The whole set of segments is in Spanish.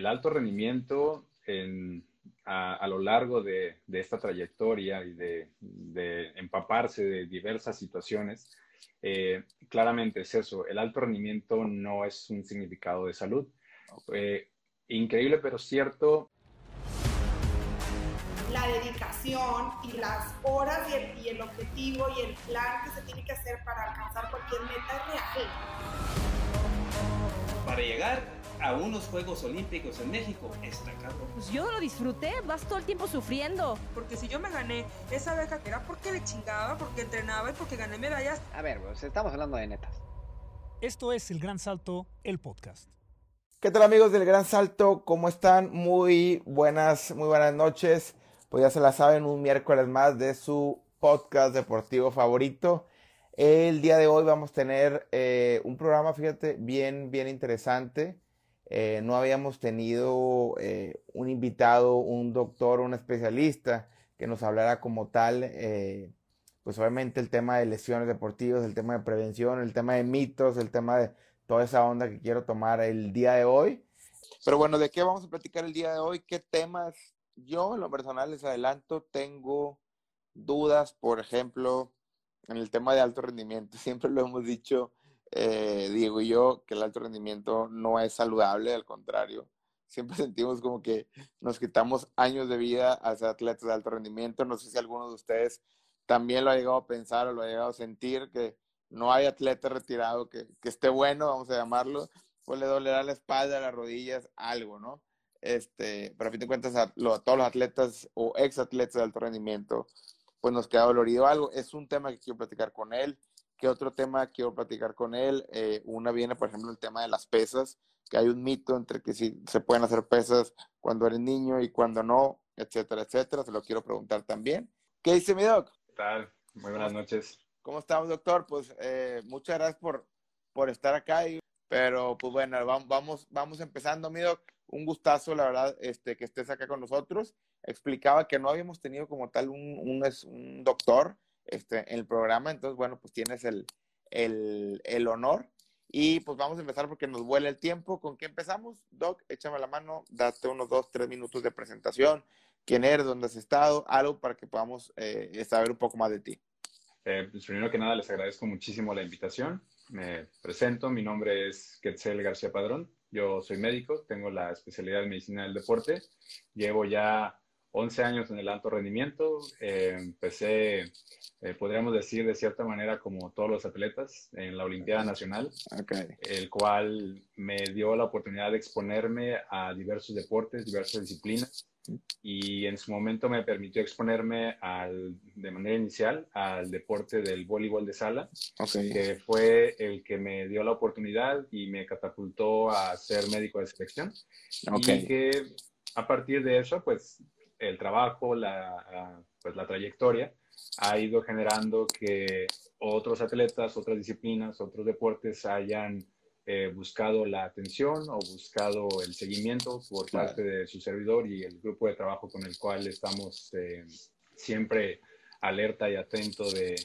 el alto rendimiento a, lo largo de, esta trayectoria y de, empaparse de diversas situaciones, eh, claramente es eso, el alto rendimiento no es un significado de salud. Eh, increíble, pero cierto. La dedicación y las horas y el, y el objetivo y el plan que se tiene que hacer para alcanzar cualquier meta es real. Para llegar a unos Juegos Olímpicos en México está cabrón. Pues yo lo disfruté, vas todo el tiempo sufriendo. Porque si yo me gané esa beca que era porque le chingaba, porque entrenaba y porque gané medallas. A ver, pues estamos hablando de netas. Esto es El Gran Salto, el podcast. ¿Qué tal amigos del Gran Salto? ¿Cómo están? Muy buenas, muy buenas noches. Pues ya se la saben, un miércoles más de su podcast deportivo favorito. El día de hoy vamos a tener eh, un programa, fíjate, bien, bien interesante. Eh, no habíamos tenido eh, un invitado, un doctor, un especialista que nos hablara como tal, eh, pues obviamente el tema de lesiones deportivas, el tema de prevención, el tema de mitos, el tema de toda esa onda que quiero tomar el día de hoy. Pero bueno, ¿de qué vamos a platicar el día de hoy? ¿Qué temas? Yo en lo personal les adelanto, tengo dudas, por ejemplo, en el tema de alto rendimiento. Siempre lo hemos dicho, eh, Diego y yo, que el alto rendimiento no es saludable, al contrario. Siempre sentimos como que nos quitamos años de vida a ser atletas de alto rendimiento. No sé si alguno de ustedes también lo ha llegado a pensar o lo ha llegado a sentir, que no hay atleta retirado que, que esté bueno, vamos a llamarlo, pues le dolerá la espalda, las rodillas, algo, ¿no? Este, pero a fin de cuentas, a, todos los atletas o ex atletas de alto rendimiento, pues nos queda dolorido algo. Es un tema que quiero platicar con él. ¿Qué otro tema quiero platicar con él? Eh, una viene, por ejemplo, el tema de las pesas, que hay un mito entre que si se pueden hacer pesas cuando eres niño y cuando no, etcétera, etcétera. Se lo quiero preguntar también. ¿Qué dice mi doc? ¿Qué tal? Muy buenas noches. ¿Cómo estamos, doctor? Pues eh, muchas gracias por, por estar acá. pero pues bueno, vamos, vamos empezando, mi doc. Un gustazo, la verdad, este, que estés acá con nosotros. Explicaba que no habíamos tenido como tal un, un, un doctor este, en el programa. Entonces, bueno, pues tienes el, el, el, honor. Y pues vamos a empezar porque nos vuela el tiempo. ¿Con qué empezamos? Doc, échame la mano, date unos dos, tres minutos de presentación. ¿Quién eres? ¿Dónde has estado? Algo para que podamos eh, saber un poco más de ti. Eh, pues primero que nada, les agradezco muchísimo la invitación. Me presento, mi nombre es Quetzal García Padrón. Yo soy médico, tengo la especialidad en medicina del deporte. Llevo ya 11 años en el alto rendimiento. Eh, empecé, eh, podríamos decir de cierta manera, como todos los atletas en la Olimpiada Nacional, el cual me dio la oportunidad de exponerme a diversos deportes, diversas disciplinas. Y en su momento me permitió exponerme al, de manera inicial al deporte del voleibol de sala, que fue el que me dio la oportunidad y me catapultó a ser médico de selección. Y que a partir de eso, pues el trabajo, la, pues, la trayectoria, ha ido generando que otros atletas, otras disciplinas, otros deportes hayan eh, buscado la atención o buscado el seguimiento por parte de su servidor y el grupo de trabajo con el cual estamos eh, siempre alerta y atento de,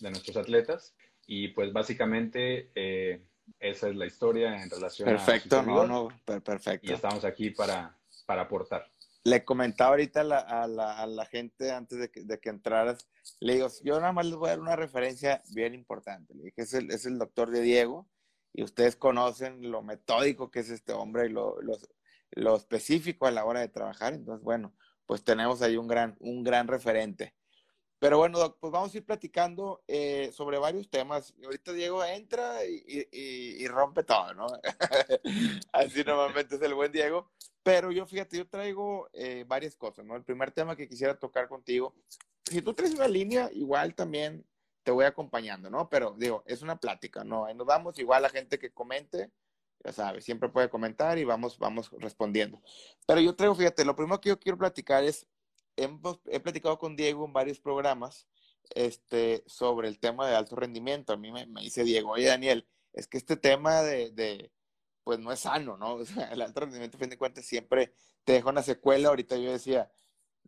de, nuestros atletas. Y pues básicamente eh, esa es la historia en relación perfecto, a... Perfecto, no, no, perfecto. Y estamos aquí para, para aportar le comentaba ahorita a la, a la, a la gente antes de que, de que, entraras, le digo, yo nada más les voy a dar una referencia bien importante. Le dije, es el, es el doctor de Diego y ustedes conocen lo metódico que es este hombre y lo, lo, lo, específico a la hora de trabajar. Entonces, bueno, pues tenemos ahí un gran, un gran referente. Pero bueno, doc, pues vamos a ir platicando eh, sobre varios temas. Ahorita Diego entra y, y, y rompe todo, ¿no? Así normalmente es el buen Diego. Pero yo, fíjate, yo traigo eh, varias cosas, ¿no? El primer tema que quisiera tocar contigo, si tú traes una línea, igual también te voy acompañando, ¿no? Pero digo, es una plática, ¿no? Ahí nos vamos, igual la gente que comente, ya sabes, siempre puede comentar y vamos, vamos respondiendo. Pero yo traigo, fíjate, lo primero que yo quiero platicar es, he platicado con Diego en varios programas este, sobre el tema de alto rendimiento. A mí me, dice Diego, oye Daniel, es que este tema de, pues no es sano, ¿no? O sea, el alto rendimiento, a fin de cuentas, siempre te deja una secuela. Ahorita yo decía,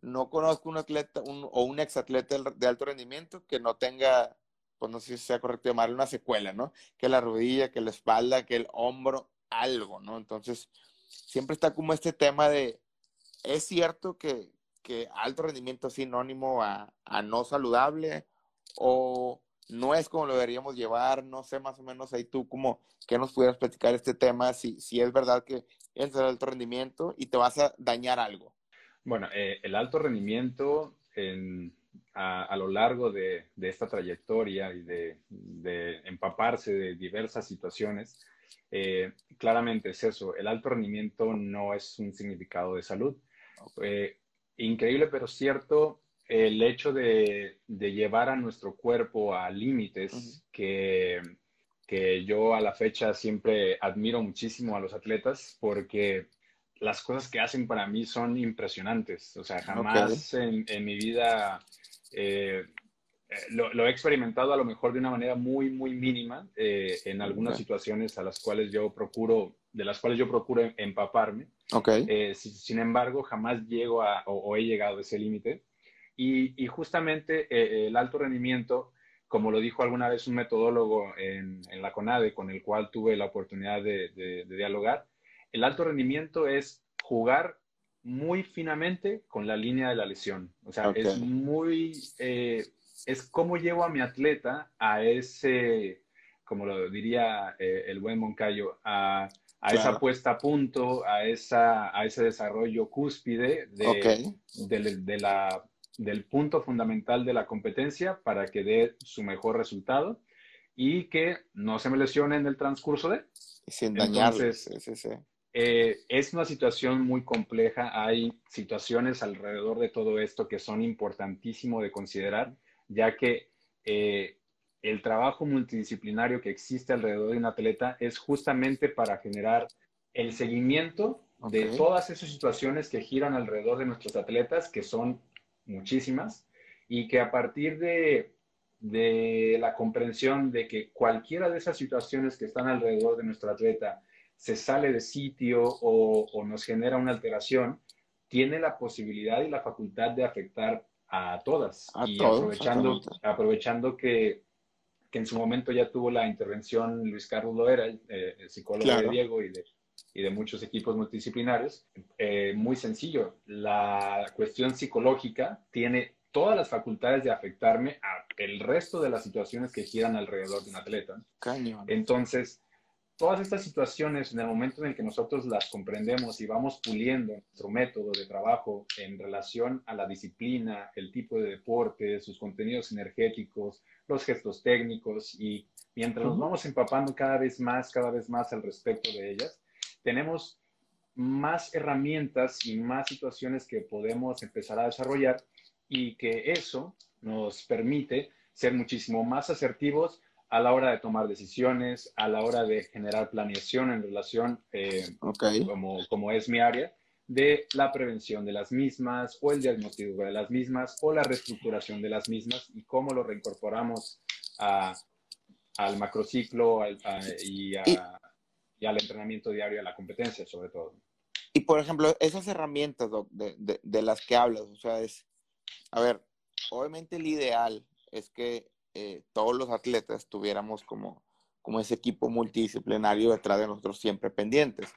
no conozco un atleta o un exatleta de alto rendimiento que no tenga, pues no sé si sea correcto llamarlo una secuela, ¿no? Que la rodilla, que la espalda, que el hombro, algo, ¿no? Entonces, siempre está como este tema de, ¿es cierto que, que alto rendimiento es sinónimo a, a, no saludable? ¿O no es como lo deberíamos llevar? No sé, más o menos ahí tú como que nos pudieras platicar este tema, si, si es verdad que entras al alto rendimiento y te vas a dañar algo. Bueno, eh, el alto rendimiento en, a, a, lo largo de, de esta trayectoria y de, de, empaparse de diversas situaciones, eh, claramente es eso, el alto rendimiento no es un significado de salud. Eh, increíble pero cierto, el hecho de, de, llevar a nuestro cuerpo a límites uh -huh. que, que yo a la fecha siempre admiro muchísimo a los atletas porque las cosas que hacen para mí son impresionantes. O sea, jamás okay. en, en, mi vida eh, lo, lo, he experimentado a lo mejor de una manera muy, muy mínima eh, en algunas okay. situaciones a las cuales yo procuro, de las cuales yo procuro empaparme. Okay. Eh, sin embargo, jamás llego a, o, o he llegado a ese límite. Y, y, justamente eh, el alto rendimiento, como lo dijo alguna vez un metodólogo en, en la CONADE con el cual tuve la oportunidad de, de, de dialogar, el alto rendimiento es jugar muy finamente con la línea de la lesión. O sea, okay. es muy, eh, es cómo llevo a mi atleta a ese, como lo diría eh, el buen Moncayo, a, a claro. esa puesta a punto, a, esa, a ese desarrollo cúspide de, okay. de, de la, del punto fundamental de la competencia para que dé su mejor resultado y que no se me lesione en el transcurso de. Sin dañar. Entonces, sí, sí, sí. Eh, es una situación muy compleja. Hay situaciones alrededor de todo esto que son importantísimo de considerar, ya que eh, el trabajo multidisciplinario que existe alrededor de un atleta es justamente para generar el seguimiento okay. de todas esas situaciones que giran alrededor de nuestros atletas, que son muchísimas, y que a partir de, de la comprensión de que cualquiera de esas situaciones que están alrededor de nuestro atleta se sale de sitio o, o, nos genera una alteración, tiene la posibilidad y la facultad de afectar a todas. A y todos, aprovechando, aprovechando que, que, en su momento ya tuvo la intervención Luis Carlos Loera, eh, el psicólogo claro. de Diego y de, y de muchos equipos multidisciplinarios, eh, muy sencillo. La cuestión psicológica tiene todas las facultades de afectarme a el resto de las situaciones que giran alrededor de un atleta. Cañón. Entonces, todas estas situaciones, en el momento en el que nosotros las comprendemos y vamos puliendo nuestro método de trabajo en relación a la disciplina, el tipo de deporte, sus contenidos energéticos, los gestos técnicos, y mientras nos vamos empapando cada vez más, cada vez más al respecto de ellas, tenemos más herramientas y más situaciones que podemos empezar a desarrollar y que eso nos permite ser muchísimo más asertivos a la hora de tomar decisiones, a la hora de generar planeación en relación, eh, okay. como, como es mi área, de la prevención de las mismas o el diagnóstico de las mismas o la reestructuración de las mismas y cómo lo reincorporamos a, al macrociclo a, a, y, y, y, al entrenamiento diario, a la competencia sobre todo. Y por ejemplo, esas herramientas Doc, de, de, de las que hablas, o sea, es, a ver, obviamente el ideal es que eh, todos los atletas tuviéramos como, como ese equipo multidisciplinario detrás de nosotros siempre pendientes.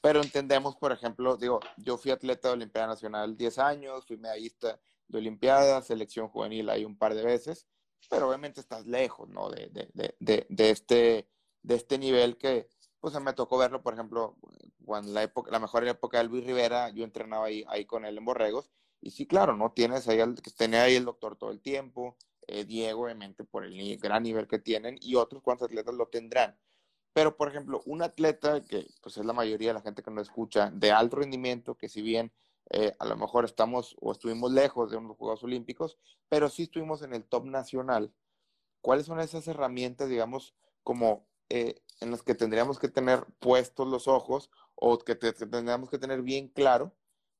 Pero entendemos, por ejemplo, digo, yo fui atleta de Olimpiada Nacional 10 años, fui medallista de Olimpiadas, selección juvenil ahí un par de veces, pero obviamente estás lejos, ¿no? De, de, de, de, este, de este nivel que, pues me tocó verlo, por ejemplo, cuando la, época, la mejor época de Luis Rivera, yo entrenaba ahí, ahí con él en Borregos, y sí, claro, ¿no? Tienes ahí, el, tenía ahí el doctor todo el tiempo, eh, Diego, obviamente, por el gran nivel que tienen, y otros cuantos atletas lo tendrán. Pero, por ejemplo, un atleta que pues es la mayoría de la gente que nos escucha, de alto rendimiento, que si bien eh, a lo mejor estamos o estuvimos lejos de unos Juegos Olímpicos, pero sí estuvimos en el top nacional, ¿cuáles son esas herramientas, digamos, como eh, en las que tendríamos que tener puestos los ojos o que, te, que tendríamos que tener bien claro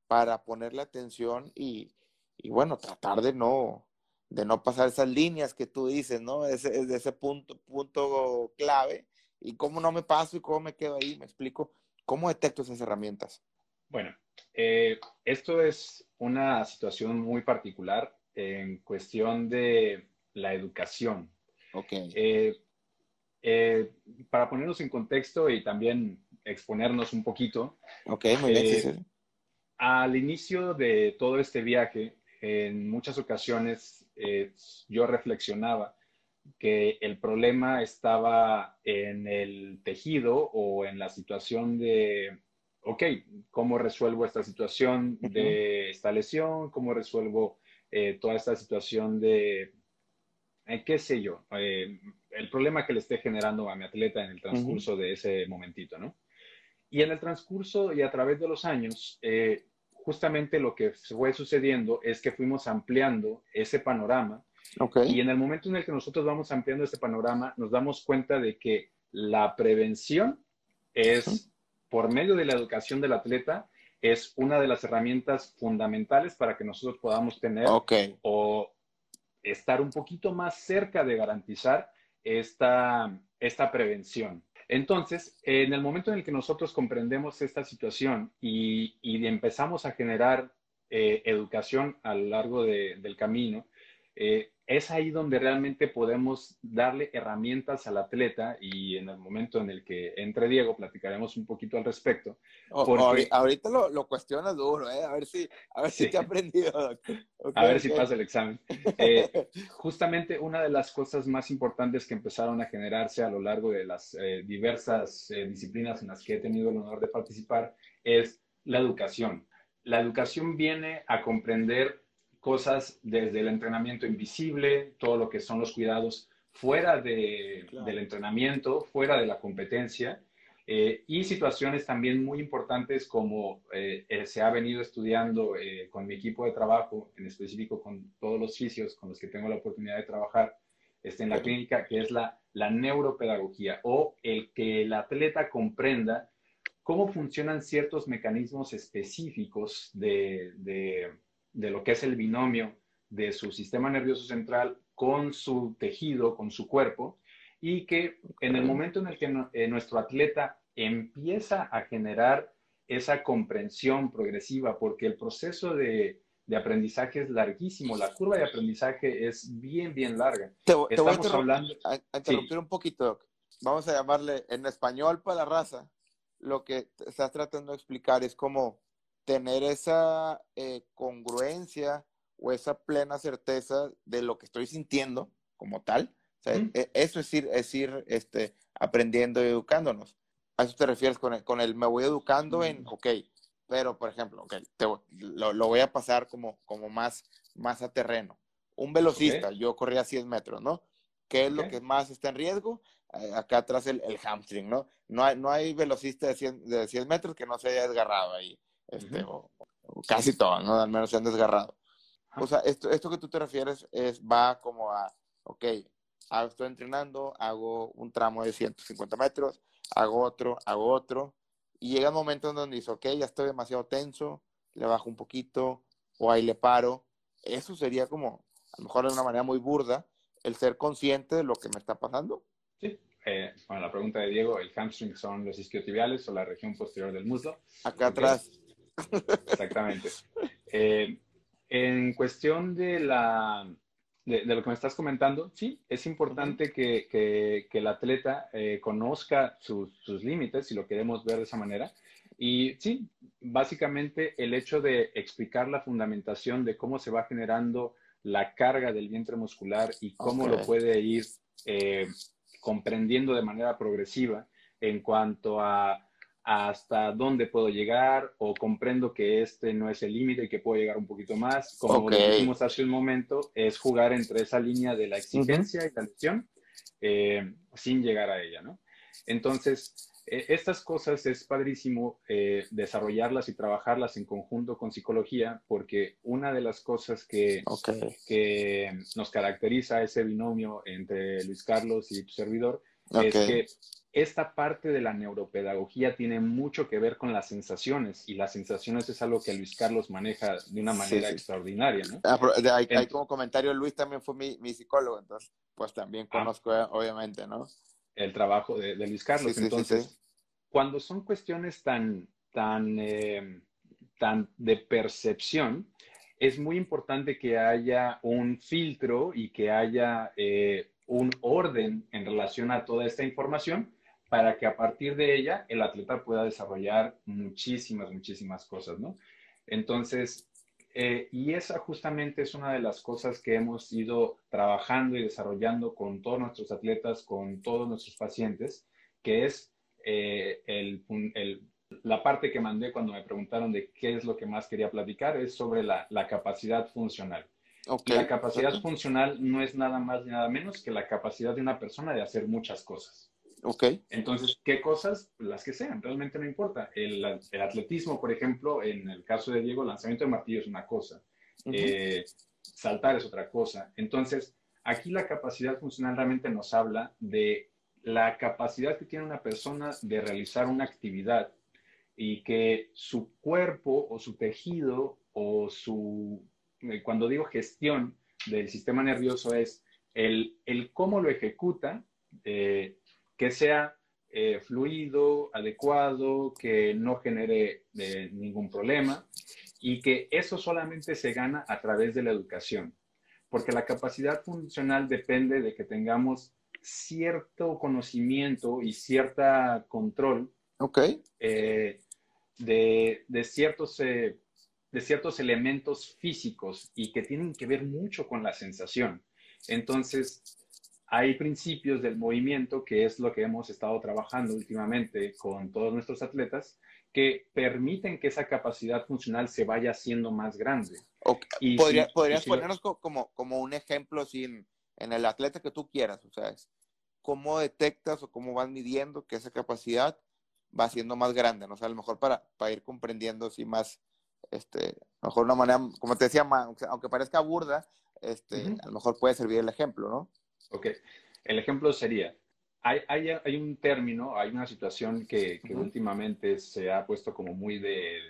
para ponerle atención y, y bueno, tratar de no, de no pasar esas líneas que tú dices, ¿no? Ese, de ese punto, punto clave. ¿Y cómo no me paso y cómo me quedo ahí? Me explico. ¿Cómo detecto esas herramientas? Bueno, eh, esto es una situación muy particular en cuestión de la educación. Ok. Eh, eh, para ponernos en contexto y también exponernos un poquito. Ok, muy bien. sí, sí. Al inicio de todo este viaje, en muchas ocasiones eh, yo reflexionaba que el problema estaba en el tejido o en la situación de, ok, ¿cómo resuelvo esta situación de esta lesión? ¿Cómo resuelvo eh, toda esta situación de, eh, qué sé yo, eh, el problema que le esté generando a mi atleta en el transcurso de ese momentito, ¿no? Y en el transcurso y a través de los años, eh, justamente lo que fue sucediendo es que fuimos ampliando ese panorama Ok. y en el momento en el que nosotros vamos ampliando ese panorama, nos damos cuenta de que la prevención es, por medio de la educación del atleta, es una de las herramientas fundamentales para que nosotros podamos tener o estar un poquito más cerca de garantizar esta, esta prevención. Entonces, en el momento en el que nosotros comprendemos esta situación y, empezamos a generar eh, educación a lo largo de- del camino, eh, es ahí donde realmente podemos darle herramientas al atleta y en el momento en el que entre Diego platicaremos un poquito al respecto. Porque- ahori- ahorita lo, lo cuestionas duro, ¿eh? A ver si, a ver si te ha aprendido, doctor. Ok, A ver si pasa el examen. Eh, justamente una de las cosas más importantes que empezaron a generarse a lo largo de las eh, diversas disciplinas en las que he tenido el honor de participar es la educación. La educación viene a comprender cosas desde el entrenamiento invisible, todo lo que son los cuidados fuera de- Claro. del entrenamiento, fuera de la competencia, eh, y situaciones también muy importantes como eh, eh, se ha venido estudiando eh, con mi equipo de trabajo, en específico con todos los fisios con los que tengo la oportunidad de trabajar este, en la clínica, que es la, la neuropedagogía o el que el atleta comprenda cómo funcionan ciertos mecanismos específicos de, de- de lo que es el binomio de su sistema nervioso central con su tejido, con su cuerpo, y que en el momento en el que no- eh, nuestro atleta empieza a generar esa comprensión progresiva, porque el proceso de, de aprendizaje es larguísimo, la curva de aprendizaje es bien, bien larga. Te, te voy a, Estamos interrum- hablando... a- a interrumpir un poquito, Doc. Vamos a llamarle en español para la raza. Lo que estás tratando de explicar es como tener esa eh, congruencia o esa plena certeza de lo que estoy sintiendo como tal. O sea, e- eso es ir, es ir este, aprendiendo y educándonos. ¿A eso te refieres con el, con el me voy educando en, ok, pero por ejemplo, ok, te lo, lo voy a pasar como, como más, más a terreno. Un velocista, yo corría 100 metros, ¿no? ¿Qué es lo Ok. que más está en riesgo? Eh, acá atrás el, el hamstring, ¿no? No hay, no hay velocista de 100, de 100 metros que no se haya desgarrado ahí. Este, o, o casi todos, ¿no? Al menos se han desgarrado. O sea, esto, esto que tú te refieres es, va como a, ok, ah, estoy entrenando, hago un tramo de 150 metros, hago otro, hago otro, y llega un momento en donde dices, ok, ya estoy demasiado tenso, le bajo un poquito, o ahí le paro. Eso sería como, a lo mejor de una manera muy burda, el ser consciente de lo que me está pasando. Sí. Eh, bueno, la pregunta de Diego, ¿el hamstring son los isquiotibiales o la región posterior del muslo? Acá atrás. Exactamente. Eh, en cuestión de, la, de, de lo que me estás comentando, sí, es importante que, que- que el atleta eh, conozca sus, sus límites, si lo queremos ver de esa manera. Y sí, básicamente el hecho de explicar la fundamentación de cómo se va generando la carga del vientre muscular y cómo Ok. lo puede ir eh, comprendiendo de manera progresiva en cuanto a hasta dónde puedo llegar o comprendo que este no es el límite y que puedo llegar un poquito más. Como Ok. lo dijimos hace un momento, es jugar entre esa línea de la exigencia y la lesión eh, sin llegar a ella, ¿no? Entonces, eh, estas cosas es padrísimo eh, desarrollarlas y trabajarlas en conjunto con psicología porque una de las cosas que, que nos caracteriza ese binomio entre Luis Carlos y tu servidor es que esta parte de la neuropedagogía tiene mucho que ver con las sensaciones y las sensaciones es algo que Luis Carlos maneja de una Sí, manera sí. extraordinaria, ¿no? Ah, ahí, ahí Ent- como comentario, Luis también fue mi, mi psicólogo, entonces, pues también Ah. conozco, eh, obviamente, ¿no? El trabajo de, de Luis Carlos. Sí, sí, sí, Entonces, sí. cuando son cuestiones tan, tan, eh, tan de percepción, es muy importante que haya un filtro y que haya eh, un orden en relación a toda esta información para que a partir de ella el atleta pueda desarrollar muchísimas, muchísimas cosas, ¿no? Entonces, eh, y esa justamente es una de las cosas que hemos ido trabajando y desarrollando con todos nuestros atletas, con todos nuestros pacientes, que es eh, el, el, la parte que mandé cuando me preguntaron de qué es lo que más quería platicar, es sobre la, la capacidad funcional. Okay. La capacidad okay. funcional no es nada más ni nada menos que la capacidad de una persona de hacer muchas cosas. Ok. Entonces, ¿qué cosas? Las que sean, realmente no importa. El, el, atletismo, por ejemplo, en el caso de Diego, lanzamiento de martillo es una cosa, uh -huh. eh, saltar es otra cosa. Entonces, aquí la capacidad funcional realmente nos habla de la capacidad que tiene una persona de realizar una actividad y que su cuerpo o su tejido o su, eh, cuando digo gestión del sistema nervioso es el, el cómo lo ejecuta, eh, que sea eh, fluido, adecuado, que no genere eh, ningún problema y que eso solamente se gana a través de la educación, porque la capacidad funcional depende de que tengamos cierto conocimiento y cierta control okay. eh, de, de, ciertos, de ciertos elementos físicos y que tienen que ver mucho con la sensación. Entonces, hay principios del movimiento, que es lo que hemos estado trabajando últimamente con todos nuestros atletas, que permiten que esa capacidad funcional se vaya haciendo más grande. Okay. Y ¿Podría, si, ¿Podrías y si ponernos lo... como, como un ejemplo sin, en el atleta que tú quieras? O sea, ¿cómo detectas o cómo vas midiendo que esa capacidad va siendo más grande? ¿no? O sea, a lo mejor para, para ir comprendiendo así más, este, a lo mejor una manera, como te decía, aunque parezca burda, este, uh -huh. a lo mejor puede servir el ejemplo, ¿no? Ok, el ejemplo sería, hay, hay, hay un término, hay una situación que, que uh -huh. últimamente se ha puesto como muy de,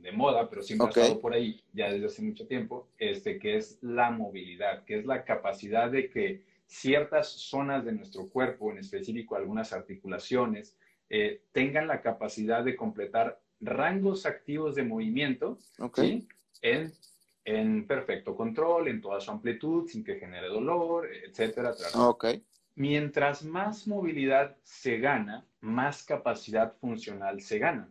de moda, pero siempre okay. ha estado por ahí ya desde hace mucho tiempo, este, que es la movilidad, que es la capacidad de que ciertas zonas de nuestro cuerpo, en específico algunas articulaciones, eh, tengan la capacidad de completar rangos activos de movimiento okay. ¿sí? en en perfecto control, en toda su amplitud, sin que genere dolor, etcétera. Okay. Mientras más movilidad se gana, más capacidad funcional se gana.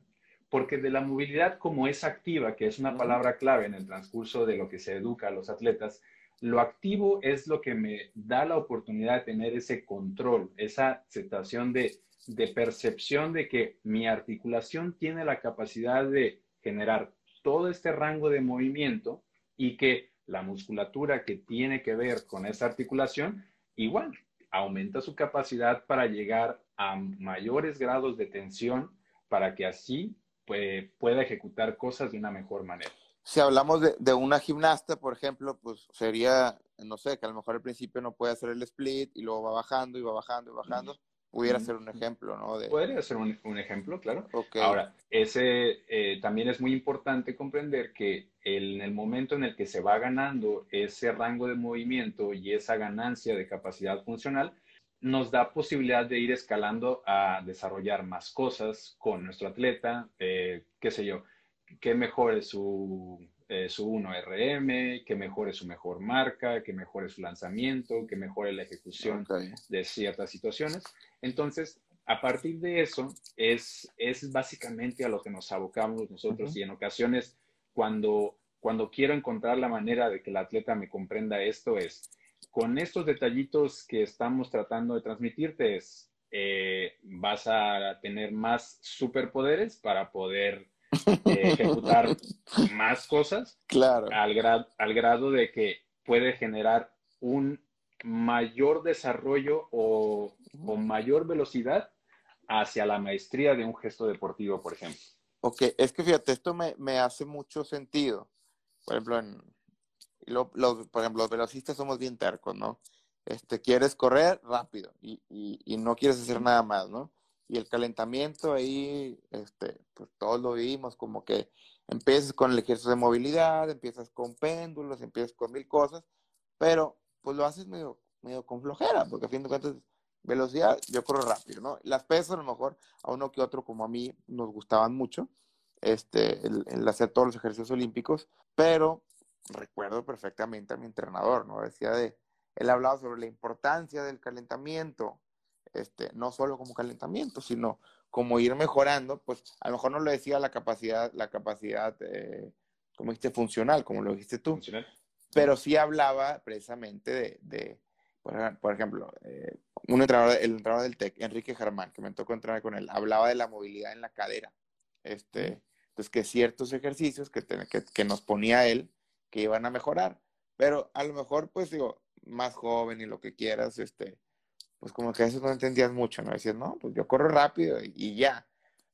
Porque de la movilidad como es activa, que es una palabra clave en el transcurso de lo que se educa a los atletas, lo activo es lo que me da la oportunidad de tener ese control, esa sensación de, de percepción de que mi articulación tiene la capacidad de generar todo este rango de movimiento y que la musculatura que tiene que ver con esa articulación igual aumenta su capacidad para llegar a mayores grados de tensión para que así pues, pueda ejecutar cosas de una mejor manera. Si hablamos de, una gimnasta, por ejemplo, pues sería, no sé, que a lo mejor al principio no puede hacer el split y luego va bajando y va bajando y bajando. Pudiera ser un ejemplo, ¿no? De... Podría ser un, un ejemplo, claro. Okay. Ahora, ese eh, también es muy importante comprender que el, en el momento en el que se va ganando ese rango de movimiento y esa ganancia de capacidad funcional, nos da posibilidad de ir escalando a desarrollar más cosas con nuestro atleta, eh, qué sé yo, que mejore su, eh, su 1RM, que mejore su mejor marca, que mejore su lanzamiento, que mejore la ejecución okay. de ciertas situaciones. Entonces, a partir de eso, es, es básicamente a lo que nos abocamos nosotros uh -huh. y en ocasiones cuando, cuando quiero encontrar la manera de que el atleta me comprenda esto es, con estos detallitos que estamos tratando de transmitirte es, eh, vas a tener más superpoderes para poder eh, ejecutar más cosas claro. al, gra al grado de que puede generar un mayor desarrollo o, o, mayor velocidad hacia la maestría de un gesto deportivo, por ejemplo. Ok, es que fíjate, esto me, me hace mucho sentido. Por ejemplo, en, lo, lo, por ejemplo, los velocistas somos bien tercos, ¿no? Este, quieres correr rápido y, y, y, no quieres hacer nada más, ¿no? Y el calentamiento ahí, este, pues todos lo vimos, como que empiezas con el ejercicio de movilidad, empiezas con péndulos, empiezas con mil cosas, pero pues lo haces medio, medio con flojera, porque a fin de cuentas, velocidad, yo corro rápido, ¿no? Las pesas a lo mejor a uno que otro, como a mí, nos gustaban mucho, este, el, el hacer todos los ejercicios olímpicos, pero recuerdo perfectamente a mi entrenador, ¿no? Decía de, él hablaba sobre la importancia del calentamiento, este, no solo como calentamiento, sino como ir mejorando, pues a lo mejor no lo decía la capacidad, la capacidad, eh, como dijiste, funcional, como lo dijiste tú, ¿Funcional? pero sí hablaba precisamente de, de por, por ejemplo, eh, un entrenador, el entrenador del TEC, Enrique Germán, que me tocó entrenar con él, hablaba de la movilidad en la cadera. Este, entonces, que ciertos ejercicios que, te- que, que nos ponía él, que iban a mejorar. Pero a lo mejor, pues digo, más joven y lo que quieras, este, pues como que a veces no entendías mucho, ¿no? Decías, no, pues yo corro rápido y, y ya.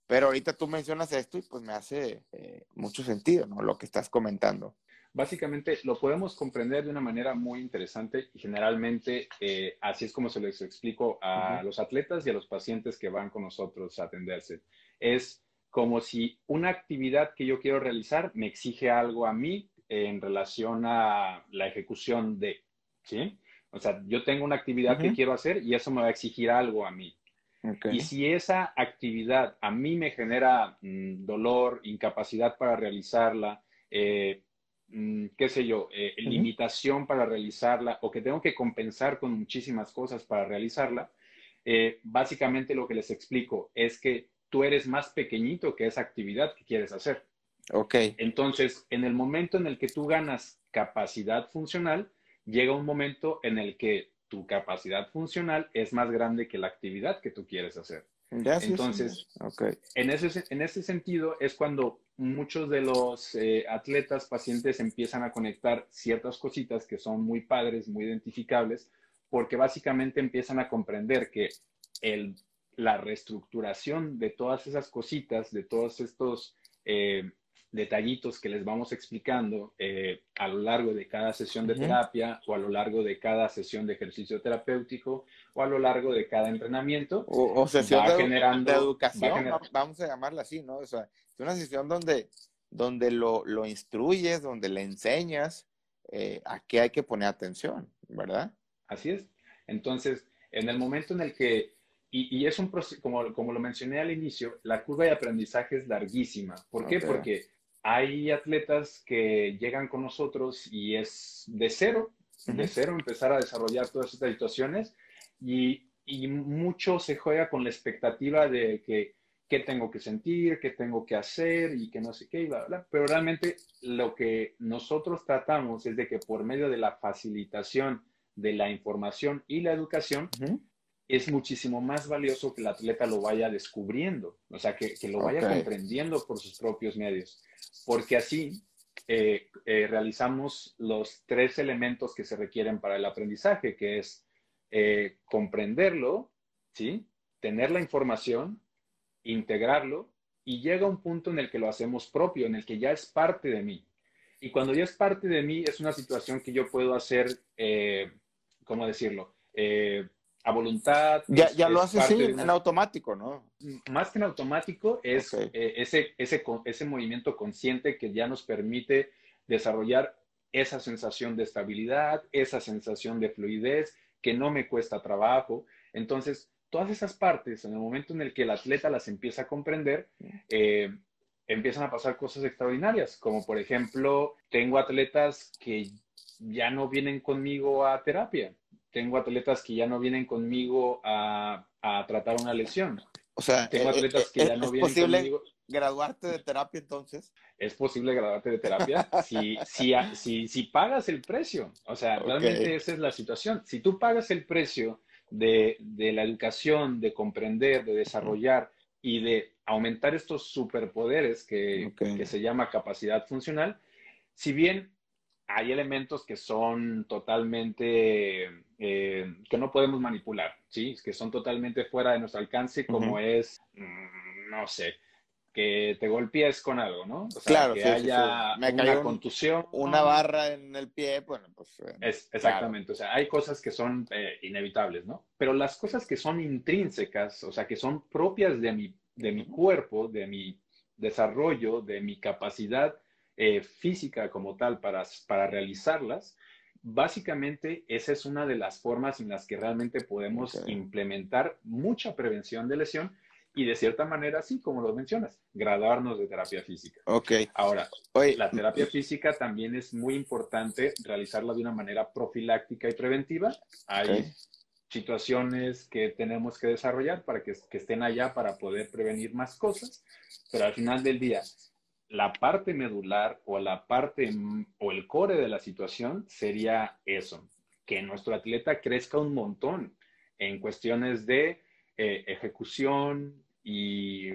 Pero ahorita tú mencionas esto y pues me hace eh, mucho sentido, ¿no? Lo que estás comentando. Básicamente lo podemos comprender de una manera muy interesante y generalmente eh, así es como se les explico a Ujú. los atletas y a los pacientes que van con nosotros a atenderse. Es como si una actividad que yo quiero realizar me exige algo a mí en relación a la ejecución de, ¿sí? O sea, yo tengo una actividad que quiero hacer y eso me va a exigir algo a mí. Y si esa actividad a mí me genera mm, dolor, incapacidad para realizarla, eh, mm, qué sé yo, eh, limitación para realizarla o que tengo que compensar con muchísimas cosas para realizarla, eh, básicamente lo que les explico es que tú eres más pequeñito que esa actividad que quieres hacer. Ok. Entonces, en el momento en el que tú ganas capacidad funcional, llega un momento en el que tu capacidad funcional es más grande que la actividad que tú quieres hacer. Entonces- Ok. En ese, en ese sentido es cuando muchos de los eh, atletas, pacientes empiezan a conectar ciertas cositas que son muy padres, muy identificables, porque básicamente empiezan a comprender que el, la reestructuración de todas esas cositas, de todos estos eh, detallitos que les vamos explicando eh, a lo largo de cada sesión de terapia o a lo largo de cada sesión de ejercicio terapéutico o a lo largo de cada entrenamiento, O, o sesión Va de, generando- de educación, vamos a llamarla así, ¿no? O sea, es una sesión donde, donde lo, lo instruyes, donde le enseñas eh, a qué hay que poner atención, ¿verdad? Así es. Entonces, en el momento en el que, y, y es un proceso, como, como lo mencioné al inicio, la curva de aprendizaje es larguísima. ¿Por qué? Porque hay atletas que llegan con nosotros y es de cero, de cero empezar a desarrollar todas estas situaciones y, y mucho se juega con la expectativa de que qué tengo que sentir, qué tengo que hacer y que no sé qué, y bla, bla. Pero realmente lo que nosotros tratamos es de que por medio de la facilitación de la información y la educación Ujú. es muchísimo más valioso que el atleta lo vaya descubriendo, o sea, que, que lo vaya Ok. comprendiendo por sus propios medios, porque así eh, eh, realizamos los tres elementos que se requieren para el aprendizaje, que es eh, comprenderlo, ¿sí? tener la información, integrarlo, y llega un punto en el que lo hacemos propio, en el que ya es parte de mí. Y cuando ya es parte de mí, es una situación que yo puedo hacer, ¿cómo decirlo? A voluntad. Ya, es- ya lo es haces sí, en automático, ¿no? más que en automático, es eh, ese, ese, ese movimiento consciente que ya nos permite desarrollar esa sensación de estabilidad, esa sensación de fluidez, que no me cuesta trabajo. Entonces, todas esas partes, en el momento en el que el atleta las empieza a comprender, eh, empiezan a pasar cosas extraordinarias, como por ejemplo, tengo atletas que ya no vienen conmigo a terapia, tengo atletas que ya no vienen conmigo a, a tratar una lesión, O sea, tengo eh, atletas que eh, ya no es vienen posible conmigo. graduarte de terapia entonces. Es posible graduarte de terapia si, si, si, si pagas el precio. O sea, realmente esa es la situación. Si tú pagas el precio de, de la educación, de comprender, de desarrollar y de aumentar estos superpoderes que, que se llama capacidad funcional, si bien hay elementos que son totalmente, eh, que no podemos manipular, ¿sí? Que son totalmente fuera de nuestro alcance, como es, mm, no sé, que te golpees con algo, ¿no? O sea, Claro, que sí, haya sí. Me una cayó un- contusión. Una barra en el pie, bueno, pues. eh, Es, exactamente, o sea, hay cosas que son eh, inevitables, ¿no? Pero las cosas que son intrínsecas, o sea, que son propias de mi, de mi cuerpo, de mi desarrollo, de mi capacidad eh, física como tal para, para realizarlas, básicamente esa es una de las formas en las que realmente podemos implementar mucha prevención de lesión y de cierta manera, sí, como lo mencionas, graduarnos de terapia física. Ok. Ahora, Oye, la terapia física también es muy importante realizarla de una manera profiláctica y preventiva. Hay situaciones que tenemos que desarrollar para que, que estén allá para poder prevenir más cosas, pero al final del día, la parte medular o la parte mm, o el core de la situación sería eso, que nuestro atleta crezca un montón en cuestiones de eh, ejecución y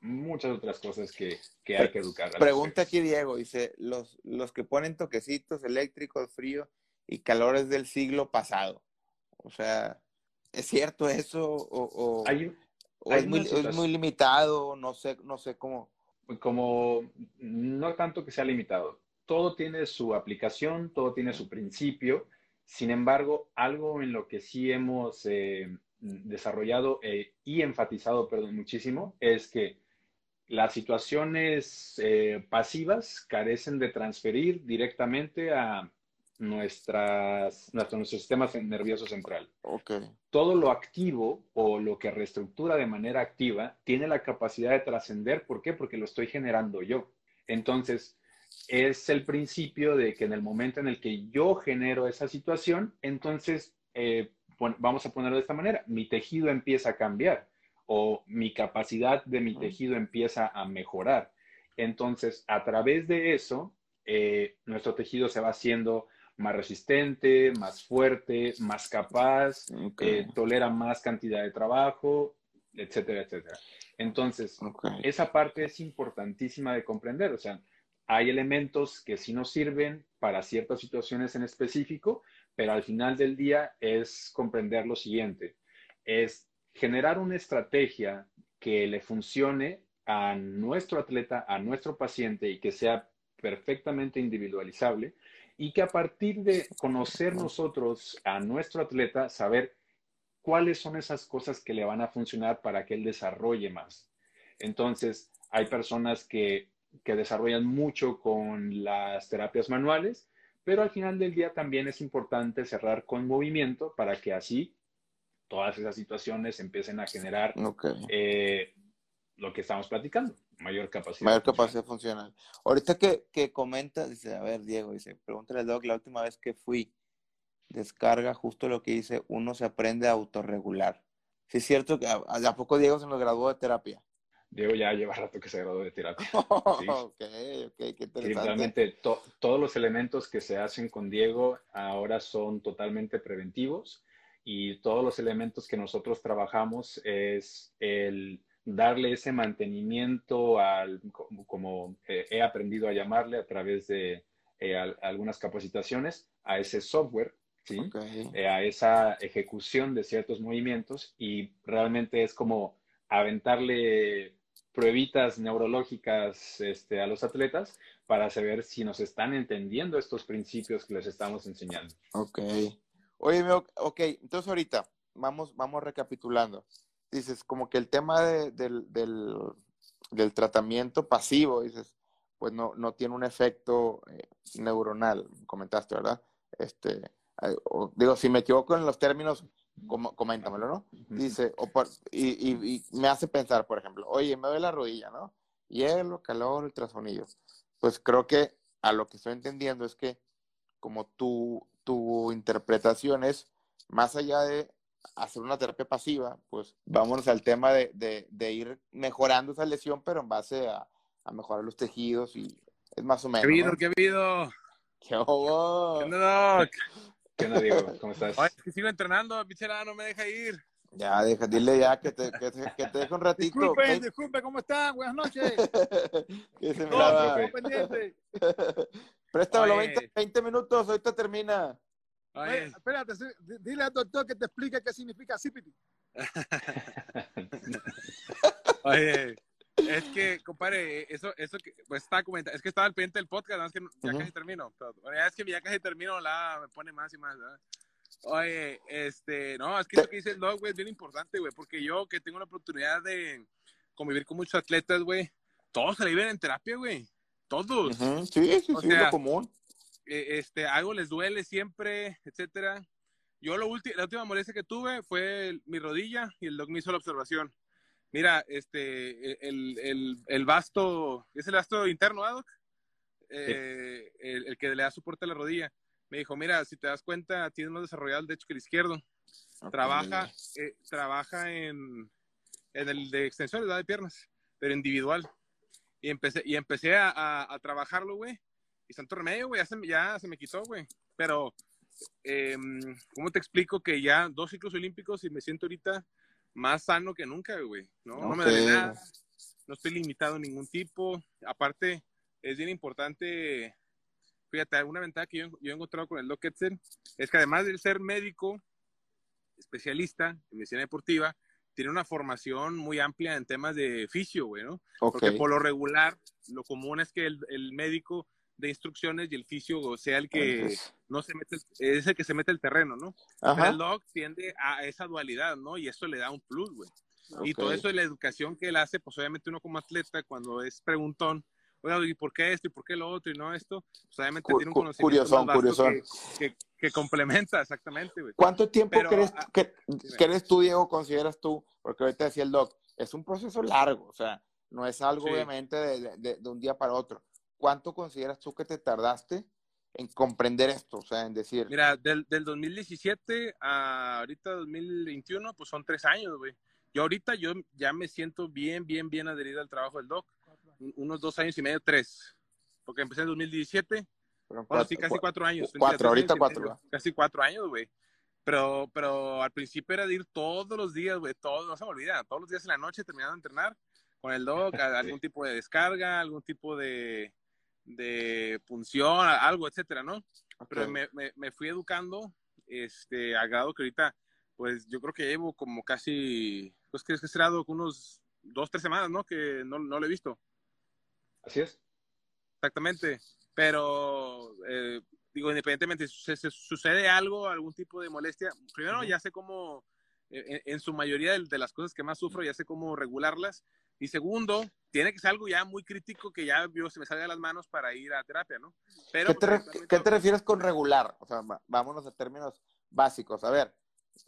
muchas otras cosas que, que hay que educar. a Pregunta aquí Diego, dice, los, los que ponen toquecitos eléctricos, frío y calores del siglo pasado. O sea, ¿es cierto eso o, o- Hay, o hay es, muy, es muy limitado? No sé, no sé cómo. Como no tanto que sea limitado. Todo tiene su aplicación, todo tiene su principio. Sin embargo, algo en lo que sí hemos eh, desarrollado eh, y enfatizado, perdón, muchísimo, es que las situaciones eh, pasivas carecen de transferir directamente a nuestras, nuestro, nuestro sistema nervioso central Ok. todo lo activo o lo que reestructura de manera activa tiene la capacidad de trascender. ¿Por qué? Porque lo estoy generando yo. Entonces, es el principio de que en el momento en el que yo genero esa situación, entonces, eh, vamos a ponerlo de esta manera, mi tejido empieza a cambiar o mi capacidad de mi tejido empieza a mejorar. Entonces, a través de eso, eh, nuestro tejido se va haciendo más resistente, más fuerte, más capaz, Ok. eh, tolera más cantidad de trabajo, etcétera, etcétera. Entonces, ok. esa parte es importantísima de comprender. O sea, hay elementos que sí nos sirven para ciertas situaciones en específico, pero al final del día es comprender lo siguiente, es generar una estrategia que le funcione a nuestro atleta, a nuestro paciente y que sea perfectamente individualizable y que a partir de conocer nosotros a nuestro atleta, saber cuáles son esas cosas que le van a funcionar para que él desarrolle más. Entonces, hay personas que, que desarrollan mucho con las terapias manuales, pero al final del día también es importante cerrar con movimiento para que así todas esas situaciones empiecen a generar eh, lo que estamos platicando, mayor capacidad. Mayor capacidad funcional. Ahorita que, que comenta, dice, a ver, Diego, dice, pregúntale al Doc, la última vez que fui, descarga justo lo que dice, uno se aprende a autorregular. Sí, es cierto que a, a poco Diego se nos graduó de terapia. Diego ya lleva rato que se graduó de terapia. ok, ok, qué Sí, interesante. realmente to- todos los elementos que se hacen con Diego ahora son totalmente preventivos y todos los elementos que nosotros trabajamos es el darle ese mantenimiento al, como, eh, he aprendido a llamarle a través de eh, al- algunas capacitaciones, a ese software, ¿sí? Eh, a esa ejecución de ciertos movimientos y realmente es como aventarle pruebitas neurológicas este, a los atletas para saber si nos están entendiendo estos principios que les estamos enseñando. Ok. Oye, ok, entonces ahorita vamos, vamos recapitulando. Dices, como que el tema de- del, del, del tratamiento pasivo, dices, pues no, no tiene un efecto eh, neuronal, comentaste, ¿verdad? Este, o- digo, si me equivoco en los términos, com- coméntamelo, ¿no? Dice, o por- y, y- y me hace pensar, por ejemplo, oye, me duele la rodilla, ¿no? Hielo, calor, ultrasonido. Pues creo que a lo que estoy entendiendo es que como tu, tu interpretación es, más allá de hacer una terapia pasiva, pues vámonos al tema de, de- de ir mejorando esa lesión, pero en base a, a mejorar los tejidos y es más o menos. ¿Qué habido? ¿no? ¿Qué habido? ¿Qué hubo? ¿Qué onda, Doc? ¿Qué onda, Diego? ¿Cómo estás? Oye, es que sigo entrenando, pichera, no me deja ir. Ya, deja, dile ya que te, que te, que te deje un ratito. Disculpen, Ve- disculpen, ¿cómo están? Buenas noches. que se me No, pendiente. Préstamelo Oye. 20, 20 minutos, ahorita termina. Oye, espérate, dile al doctor que te explique qué significa CPT. oye, es que, compadre, eso, eso que, pues estaba comentando, es que estaba al pendiente del podcast, nada más que no- ya Ujú. casi termino. Pero, es que ya casi termino, la me pone más y más, ¿verdad? Oye, este, no, es que lo que dice el Doc, güey, es bien importante, güey, porque yo que tengo la oportunidad de convivir con muchos atletas, güey, todos se viven en terapia, güey. Todos. Ujú, Sí, sí, O sí, es sea, lo común. Eh, este, algo les duele siempre, etcétera. Yo lo la última molestia que tuve fue el- mi rodilla y el doc me hizo la observación. Mira, este, el, el, el vasto, es el vasto interno, ¿ah, doc? Eh, el, el que le da soporte a la rodilla. Me dijo, mira, si te das cuenta, tienes más desarrollado el derecho que el izquierdo. trabaja, eh, trabaja en, en el de extensores ¿verdad? de piernas, pero individual. Y empecé, y empecé a, a, a trabajarlo, güey. Y santo remedio, güey, ya se, me- ya se me quitó, güey. Pero, em, ¿cómo te explico que ya dos ciclos olímpicos y me siento ahorita más sano que nunca, güey? No, no me duele nada, no estoy limitado de ningún tipo. Aparte, es bien importante, fíjate, una ventaja que yo, yo he encontrado con el Doc Etzel es que además de ser médico, especialista en medicina deportiva, tiene una formación muy amplia en temas de fisio, güey, ¿no? Porque por lo regular, lo común es que el, el médico de instrucciones y el fisio sea el que Entonces, no se mete, es el que se mete el terreno, ¿no? Pero Ajá. el doc tiende a esa dualidad, ¿no? Y eso le da un plus, güey. Y Ok. todo eso de la educación que él hace, pues obviamente uno como atleta, cuando es preguntón, oiga, ¿y por qué esto y por qué lo otro y no esto? Pues obviamente Cu- tiene un conocimiento curiosón, más vasto. Que, que, que complementa, exactamente, güey. ¿Cuánto tiempo Pero, crees, ah, que, crees tú, Diego, consideras tú? Porque ahorita decía el doc, es un proceso largo, o sea, no es algo Sí. obviamente de, de- de un día para otro. ¿Cuánto consideras tú que te tardaste en comprender esto? O sea, en decir, Mira, del, del 2017 a ahorita 2021, pues son tres años, güey. Yo ahorita yo ya me siento bien, bien, bien adherido al trabajo del doc. Un- Unos dos años y medio, tres. Porque empecé en 2017. fueron Bueno, cuatro- sí, casi cua- cuatro años. cuatro, ahorita años cuatro. Casi cuatro años, güey. Pero, pero al principio era de ir todos los días, güey, todos, no se me olvida, todos los días en la noche terminando de entrenar con el doc, a- algún tipo de descarga, algún tipo de, de punción, algo, etcétera, ¿no? Pero me, me, me fui educando, este, a grado que ahorita, pues yo creo que llevo como casi, pues que es que será unos dos, tres semanas, ¿no? Que no, no lo he visto. Así es. Exactamente. Pero, eh, digo, independientemente, si sucede algo, algún tipo de molestia, primero ya sé cómo, eh, en, en su mayoría de, de las cosas que más sufro, ya sé cómo regularlas. Y segundo, tiene que ser algo ya muy crítico que ya yo, se me salga de las manos para ir a terapia, ¿no? Pero, ¿Qué te, re- pues, qué te refieres con regular? O sea, vámonos a términos básicos. A ver,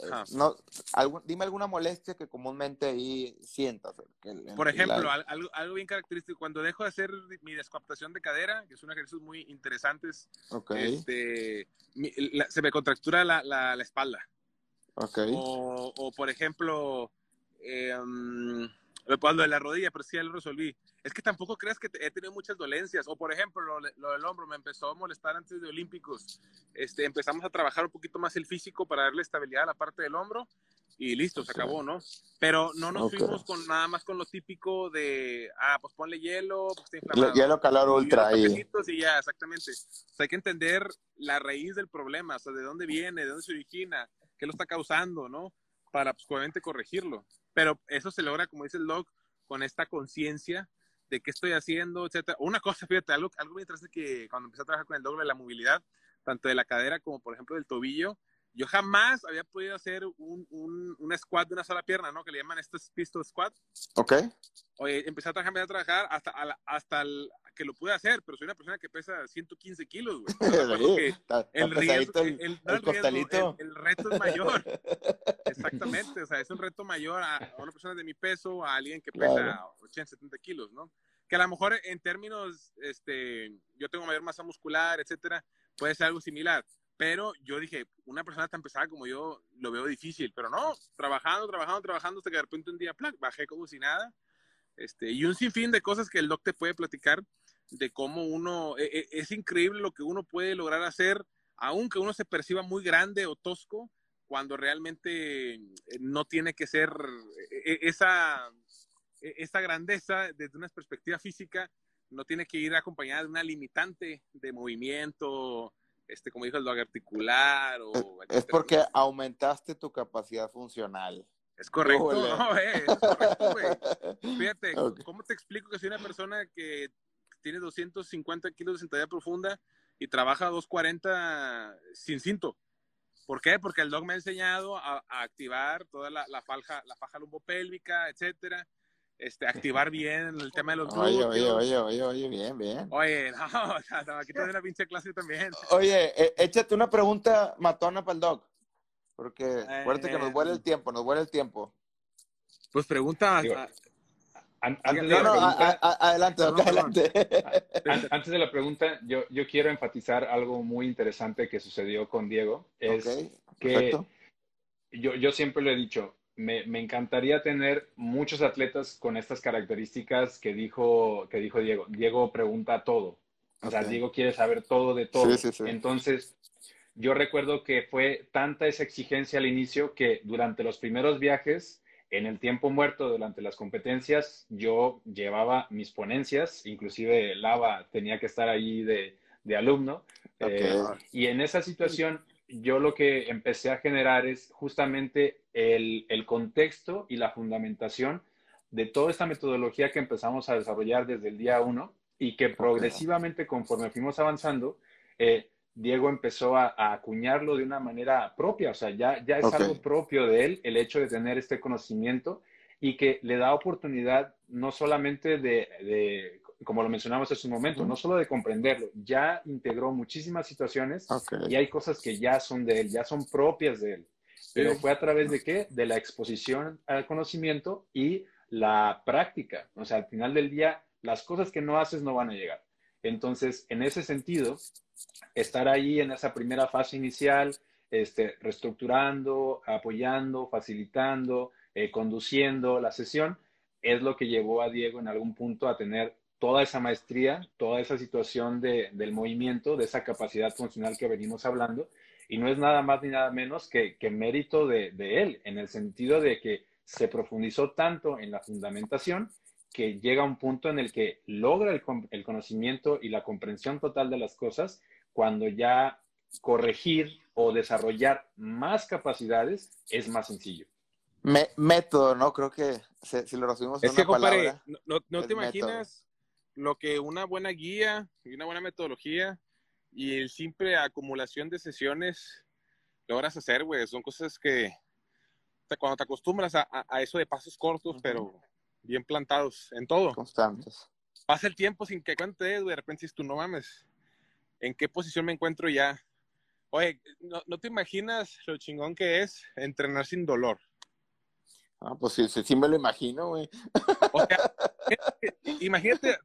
eh, no, algún- dime alguna molestia que comúnmente ahí sientas. que el- Por ejemplo, la- al- algo, algo bien característico, cuando dejo de hacer mi descoaptación de cadera, que son ejercicios muy interesantes, ok, este, mi- la- se me contractura la, la, espalda. ok. O, o, por ejemplo, eh, lo de la rodilla, pero sí ya lo resolví. Es que tampoco creas que te- he tenido muchas dolencias. O por ejemplo, lo, lo del hombro me empezó a molestar antes de Olímpicos. Este, empezamos a trabajar un poquito más el físico para darle estabilidad a la parte del hombro y listo, se acabó, ¿no? Pero no nos Ok. fuimos con nada más con lo típico de, ah, pues ponle hielo, pues está inflamado. Hielo, calor, ultra. Y, y ya, exactamente. O sea, hay que entender la raíz del problema, o sea, de dónde viene, de dónde se origina, qué lo está causando, ¿no? Para, pues, obviamente, corregirlo. Pero eso se logra, como dice el doc, con esta conciencia de qué estoy haciendo, etcétera. Una cosa, fíjate, algo, algo muy interesante que cuando empecé a trabajar con el doc de la movilidad, tanto de la cadera como, por ejemplo, del tobillo, yo jamás había podido hacer un, un, un squat de una sola pierna, ¿no? Que le llaman estos pistol squat. ok, Oye, empecé a trabajar, a trabajar hasta, a la- hasta el, que lo pude hacer, pero soy una persona que pesa 115 kilos, güey. Está, el riesgo, el, el, no el el riesgo, el- el reto es mayor. Exactamente, o sea, es un reto mayor a, a una persona de mi peso, a alguien que pesa Claro. 80, 70 kilos, ¿no? Que a lo mejor en términos, este, yo tengo mayor masa muscular, etcétera, puede ser algo similar. Pero yo dije, una persona tan pesada como yo lo veo difícil, pero no, trabajando, trabajando, trabajando, hasta que de repente un día, plac, bajé como si nada. Este, y un sinfín de cosas que el doc te puede platicar de cómo uno, e- e- es increíble lo que uno puede lograr hacer, aunque uno se perciba muy grande o tosco, cuando realmente eh, no tiene que ser e- e- esa, esa grandeza desde una perspectiva física, no tiene que ir acompañada de una limitante de movimiento, este, como dijo el doc, articular o... Es porque aumentaste tu capacidad funcional. Es correcto. Eh, es correcto, güey. Fíjate. ¿cómo te explico que soy una persona que tiene 250 kilos de sentadilla profunda y trabaja 240 sin cinto? ¿Por qué? Porque el doc me ha enseñado a, a activar toda la, la, faja, la faja lumbopélvica, etcétera. Este, activar bien el tema de los Oye, glúteos. oye, oye, oye, oye, bien, bien. Oye, no, o sea, no, aquí te doy una pinche clase también. Oye, eh, échate una pregunta matona para el doc. Porque acuérdate que nos Eh, vuela el tiempo, nos vuela el tiempo. Pues pregunta. Digo, a- An- antes, de No, no, a- pregunta, a- a- adelante, perdón. adelante. an- antes de la pregunta, yo, yo quiero enfatizar algo muy interesante que sucedió con Diego. Es Ok, que perfecto. yo, yo siempre lo he dicho, me, me encantaría tener muchos atletas con estas características que dijo, que dijo Diego. Diego pregunta todo. O sea. Diego quiere saber todo de todo. Sí, sí, sí. Entonces, yo recuerdo que fue tanta esa exigencia al inicio que durante los primeros viajes, en el tiempo muerto, durante las competencias, yo llevaba mis ponencias, inclusive Lava tenía que estar ahí de, de alumno. Eh, y en esa situación, yo lo que empecé a generar es justamente el, el contexto y la fundamentación de toda esta metodología que empezamos a desarrollar desde el día uno y que progresivamente, conforme fuimos avanzando, eh, Diego empezó a, a acuñarlo de una manera propia, o sea, ya, ya es algo propio de él el hecho de tener este conocimiento y que le da oportunidad no solamente de, de, como lo mencionamos hace un momento, no solo de comprenderlo, ya integró muchísimas situaciones Ok. y hay cosas que ya son de él, ya son propias de él. Pero fue a través de qué? De la exposición al conocimiento y la práctica. O sea, al final del día, las cosas que no haces no van a llegar. Entonces, en ese sentido, estar ahí en esa primera fase inicial, este, reestructurando, apoyando, facilitando, eh, conduciendo la sesión, es lo que llevó a Diego en algún punto a tener toda esa maestría, toda esa situación de, del movimiento, de esa capacidad funcional que venimos hablando. Y no es nada más ni nada menos que, que mérito de, de él, en el sentido de que se profundizó tanto en la fundamentación que llega a un punto en el que logra el, el conocimiento y la comprensión total de las cosas cuando ya corregir o desarrollar más capacidades es más sencillo. Me- método, ¿no? Creo que se- si lo resumimos en Es que, una compadre, palabra. no, no- no te método. imaginas lo que una buena guía y una buena metodología y el simple acumulación de sesiones logras hacer, güey. Son cosas que o sea, cuando te acostumbras a, a- a eso de pasos cortos, pero bien plantados en todo. Constantes. Pasa el tiempo sin que cuentes, güey. De repente dices tú, no mames, ¿en qué posición me encuentro ya? Oye, no, no te imaginas lo chingón que es entrenar sin dolor. Ah, pues sí, sí, sí me lo imagino, güey. O sea, imagínate,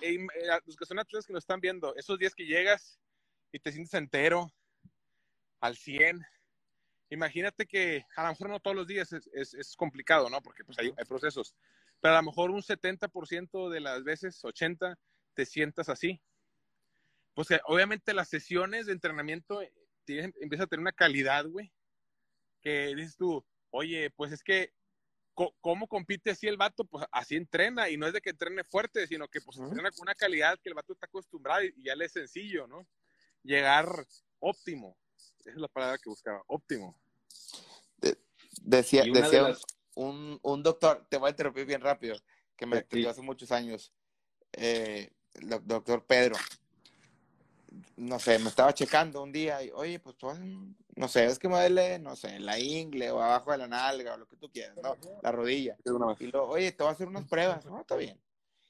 eh, eh, los que son atletas que nos están viendo, esos días que llegas y te sientes entero, al 100. Imagínate que a lo mejor no todos los días es, es- es complicado, ¿no? Porque pues hay, hay procesos. Pero a lo mejor un 70% de las veces, 80%, te sientas así. Pues que obviamente las sesiones de entrenamiento eh, empiezan a tener una calidad, güey. Que dices tú, oye, pues es que ¿cómo compite así el vato? Pues así entrena, y no es de que entrene fuerte, sino que pues entrena con una calidad que el vato está acostumbrado y, ya le es sencillo, ¿no? Llegar óptimo. Esa es la palabra que buscaba, óptimo. Decía, de decía un- las- un, un doctor, te voy a interrumpir bien rápido, que me Sí. atendió hace muchos años, eh, el doc- doctor Pedro. No sé, me estaba checando un día y, oye, pues, tú, no sé, es que me duele, no sé, la ingle o abajo de la nalga o lo que tú quieras, ¿no? La rodilla. Y luego, oye, te voy a hacer unas pruebas. No, está bien.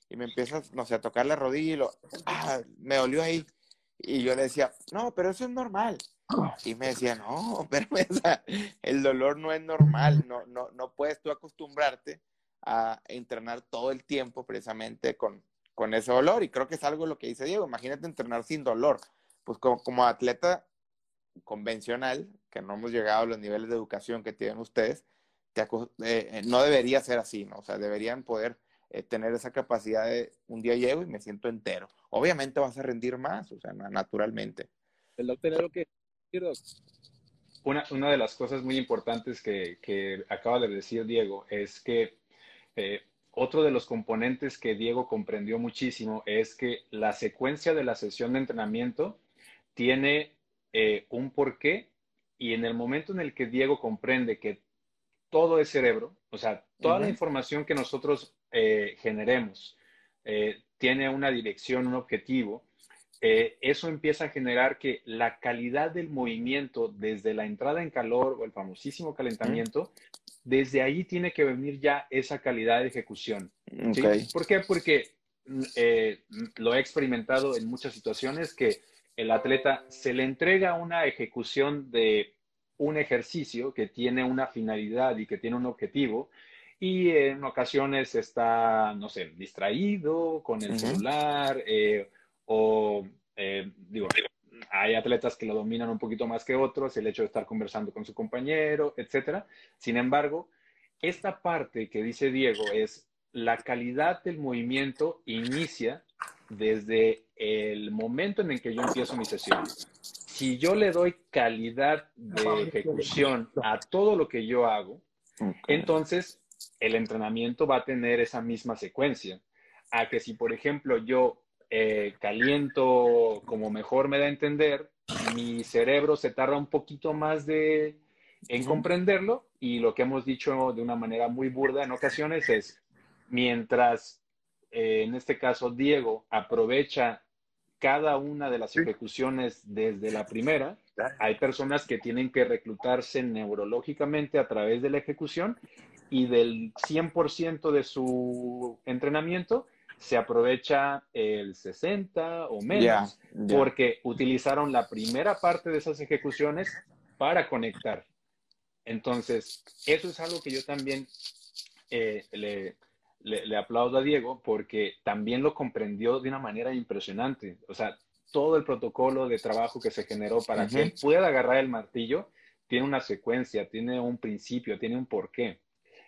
Y me empiezas, no sé, a tocar la rodilla y lo, ah, me dolió ahí. Y yo le decía, no, pero eso es normal. Y me decía, no, pero el dolor no es normal. No, no, no puedes tú acostumbrarte a entrenar todo el tiempo precisamente con, con ese dolor. Y creo que es algo lo que dice Diego. Imagínate entrenar sin dolor. Pues como, como atleta convencional, que no hemos llegado a los niveles de educación que tienen ustedes, te eh, eh, no debería ser así, ¿no? O sea, deberían poder eh, tener esa capacidad de un día llego y me siento entero. Obviamente vas a rendir más, o sea, na- naturalmente. El doctor era lo que Una, una de las cosas muy importantes que, que acaba de decir Diego es que eh, otro de los componentes que Diego comprendió muchísimo es que la secuencia de la sesión de entrenamiento tiene eh, un porqué y en el momento en el que Diego comprende que todo es cerebro, o sea, toda la información que nosotros eh, generemos eh, tiene una dirección, un objetivo, eh, eso empieza a generar que la calidad del movimiento desde la entrada en calor o el famosísimo calentamiento, desde ahí tiene que venir ya esa calidad de ejecución. ¿Por qué? Porque eh, lo he experimentado en muchas situaciones que el atleta se le entrega una ejecución de un ejercicio que tiene una finalidad y que tiene un objetivo y en ocasiones está, no sé, distraído con el celular eh, o, eh, digo, hay atletas que lo dominan un poquito más que otros, el hecho de estar conversando con su compañero, etcétera. Sin embargo, esta parte que dice Diego es la calidad del movimiento inicia desde el momento en el que yo empiezo mi sesión. Si yo le doy calidad de ejecución a todo lo que yo hago, entonces el entrenamiento va a tener esa misma secuencia. A que si, por ejemplo, yo eh, caliento como mejor me da a entender, mi cerebro se tarda un poquito más de, en comprenderlo y lo que hemos dicho de una manera muy burda en ocasiones es, mientras eh, en este caso Diego aprovecha cada una de las ejecuciones desde la primera, hay personas que tienen que reclutarse neurológicamente a través de la ejecución y del 100% de su entrenamiento se aprovecha el 60 o menos porque utilizaron la primera parte de esas ejecuciones para conectar. Entonces, eso es algo que yo también eh, le, le- le aplaudo a Diego porque también lo comprendió de una manera impresionante. O sea, todo el protocolo de trabajo que se generó para que él pueda agarrar el martillo tiene una secuencia, tiene un principio, tiene un porqué.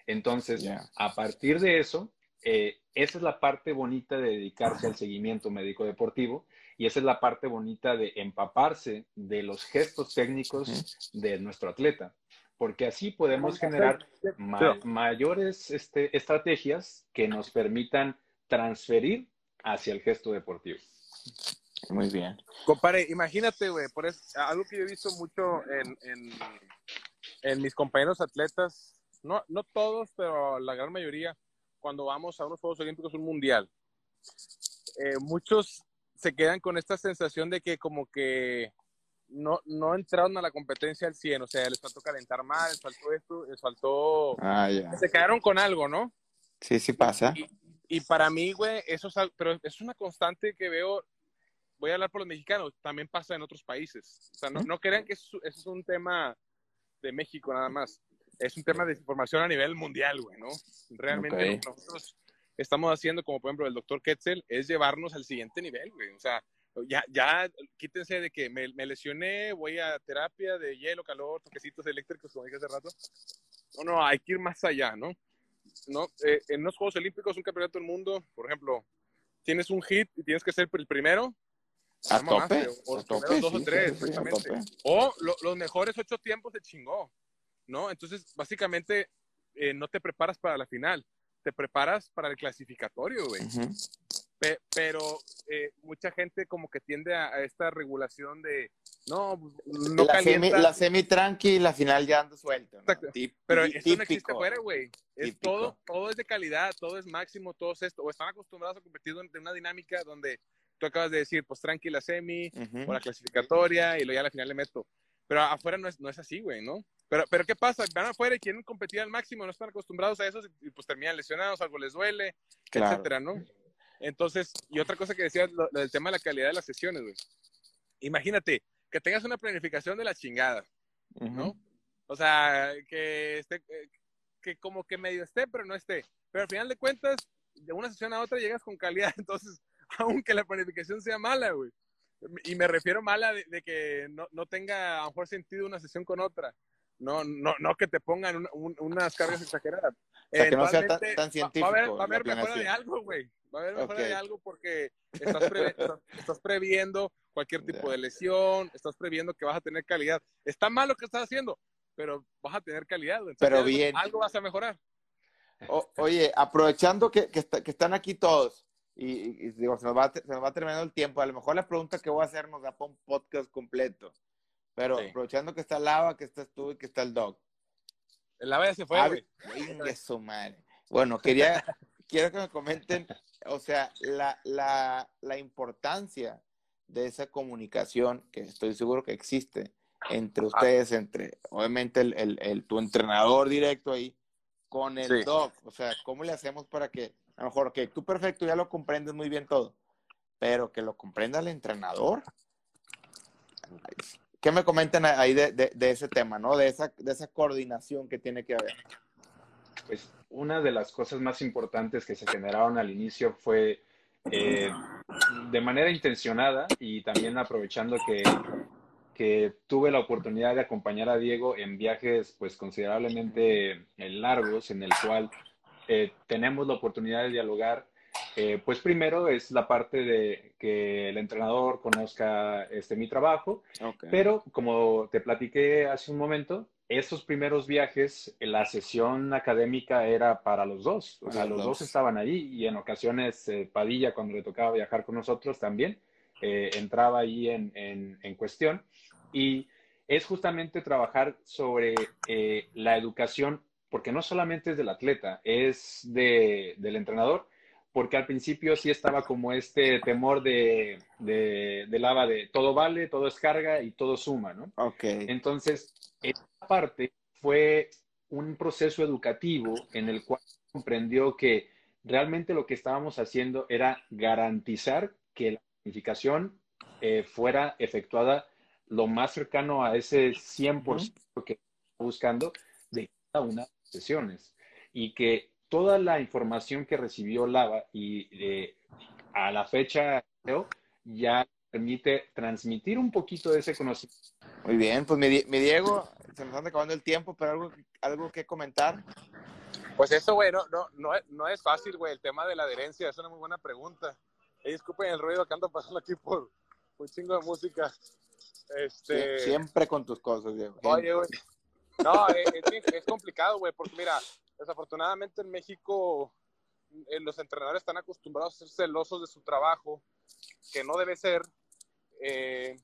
Entonces, a partir de eso, eh, esa es la parte bonita de dedicarse al seguimiento médico deportivo y esa es la parte bonita de empaparse de los gestos técnicos de nuestro atleta, porque así podemos generar ma- mayores este, estrategias que nos permitan transferir hacia el gesto deportivo. Muy bien. Compadre, imagínate, güey, por eso, algo que yo he visto mucho en, en, en mis compañeros atletas, no, no todos, pero la gran mayoría, cuando vamos a unos Juegos Olímpicos, un mundial, eh, muchos se quedan con esta sensación de que como que no, no entraron a la competencia al 100, o sea, les faltó calentar más, les faltó esto, les faltó... Ah, ya. Se quedaron con algo, ¿no? Sí, sí pasa. Y, y para mí, güey, eso es, pero es una constante que veo, voy a hablar por los mexicanos, también pasa en otros países. O sea, no, no crean que eso, eso es un tema de México nada más. Es un tema de información a nivel mundial, güey, ¿no? Realmente lo que nosotros estamos haciendo, como por ejemplo el doctor Ketzel, es llevarnos al siguiente nivel, güey. O sea, ya, ya quítense de que me, me lesioné, voy a terapia de hielo, calor, toquecitos eléctricos, como dije hace rato. No, no, hay que ir más allá, ¿no? ¿no? Eh, en los Juegos Olímpicos, un campeonato del mundo, por ejemplo, tienes un hit y tienes que ser el primero. A O a los tope, dos sí, o tres, sí, exactamente. O lo- los mejores ocho tiempos se chingó, ¿no? Entonces, básicamente, eh, no te preparas para la final, te preparas para el clasificatorio, güey. Pe- pero eh, mucha gente como que tiende a, a esta regulación de, no, no la, semi, la semi tranqui, la final ya ando suelto. ¿no? Exacto. Tip- Pero esto no existe afuera, güey. Es Típico. todo, todo es de calidad, todo es máximo, todo es esto. O están acostumbrados a competir en una dinámica donde tú acabas de decir, pues tranquila semi, Ujú. o la clasificatoria, y luego ya a la final le meto. Pero afuera no es, no es así, güey, ¿no? Pero, pero ¿qué pasa? Van afuera y quieren competir al máximo, no están acostumbrados a eso, y pues terminan lesionados, algo les duele, Claro. etcétera, ¿no? Entonces, y otra cosa que decías, lo, lo del tema de la calidad de las sesiones, güey. Imagínate que tengas una planificación de la chingada, ¿no? O sea, que esté, eh, que como que medio esté, pero no esté. Pero al final de cuentas, de una sesión a otra llegas con calidad. Entonces, aunque la planificación sea mala, güey. Y me refiero mala de, de que no, no tenga a lo mejor sentido una sesión con otra. No, no, no que te pongan una- un- unas cargas exageradas. O sea, que no sea tan- científico Va a haber, va a haber mejora de algo, güey. Va a haber mejora de algo porque estás, pre- estás, estás previendo cualquier tipo de lesión, estás previendo que vas a tener calidad. Está mal lo que estás haciendo, pero vas a tener calidad. güey. Pero bien. Algo vas a mejorar. O- oye, aprovechando que, que, está- que están aquí todos, y, y- digo, se nos, va, se nos va terminando el tiempo, a lo mejor la pregunta que voy a hacer nos da para un podcast completo, pero Sí. aprovechando que está Lava, que estás tú y que está el Doc. El lava ya se fue, Ah, güey. su madre. Bueno, quería, quiero que me comenten, o sea, la, la, la importancia de esa comunicación que estoy seguro que existe entre ustedes, entre, obviamente, el, el, el- tu entrenador directo ahí con el Sí. doc. O sea, ¿cómo le hacemos para que, a lo mejor, que tú perfecto ya lo comprendes muy bien todo, pero que lo comprenda el entrenador? ¿Qué me comentan ahí de ese tema, no? De esa, de esa coordinación que tiene que haber. Pues una de las cosas más importantes que se generaron al inicio fue eh, de manera intencionada y también aprovechando que que tuve la oportunidad de acompañar a Diego en viajes pues considerablemente eh, largos, en el cual eh, tenemos la oportunidad de dialogar. Eh, pues primero es la parte de que el entrenador conozca este, mi trabajo, Ok. pero como te platiqué hace un momento, esos primeros viajes, la sesión académica era para los dos, o sea, los los dos. estaban ahí y en ocasiones eh, Padilla, cuando le tocaba viajar con nosotros también, eh, entraba ahí en, en- en cuestión. Y es justamente trabajar sobre eh, la educación, porque no solamente es del atleta, es de, del entrenador, porque al principio sí estaba como este temor de, de, de lava de todo vale, todo es carga y todo suma, ¿no? Ok. Entonces, esta parte fue un proceso educativo en el cual comprendió que realmente lo que estábamos haciendo era garantizar que la planificación eh, fuera efectuada lo más cercano a ese 100% que estaba buscando de cada una de sesiones y que toda la información que recibió Lava y eh, a la fecha ya permite transmitir un poquito de ese conocimiento Muy bien, pues mi, mi Diego, se nos anda acabando el tiempo, pero algo, algo que comentar. Pues eso, güey, no, no, no, es- no es fácil, güey. El tema de la adherencia es una muy buena pregunta. Eh, disculpen el ruido que ando pasando aquí por un chingo de música. Este, Sie- Siempre con tus cosas, Diego. Oye, güey. No, eh, es, bien- es complicado, güey, porque mira, desafortunadamente en México eh, los entrenadores están acostumbrados a ser celosos de su trabajo, que no debe ser. eh,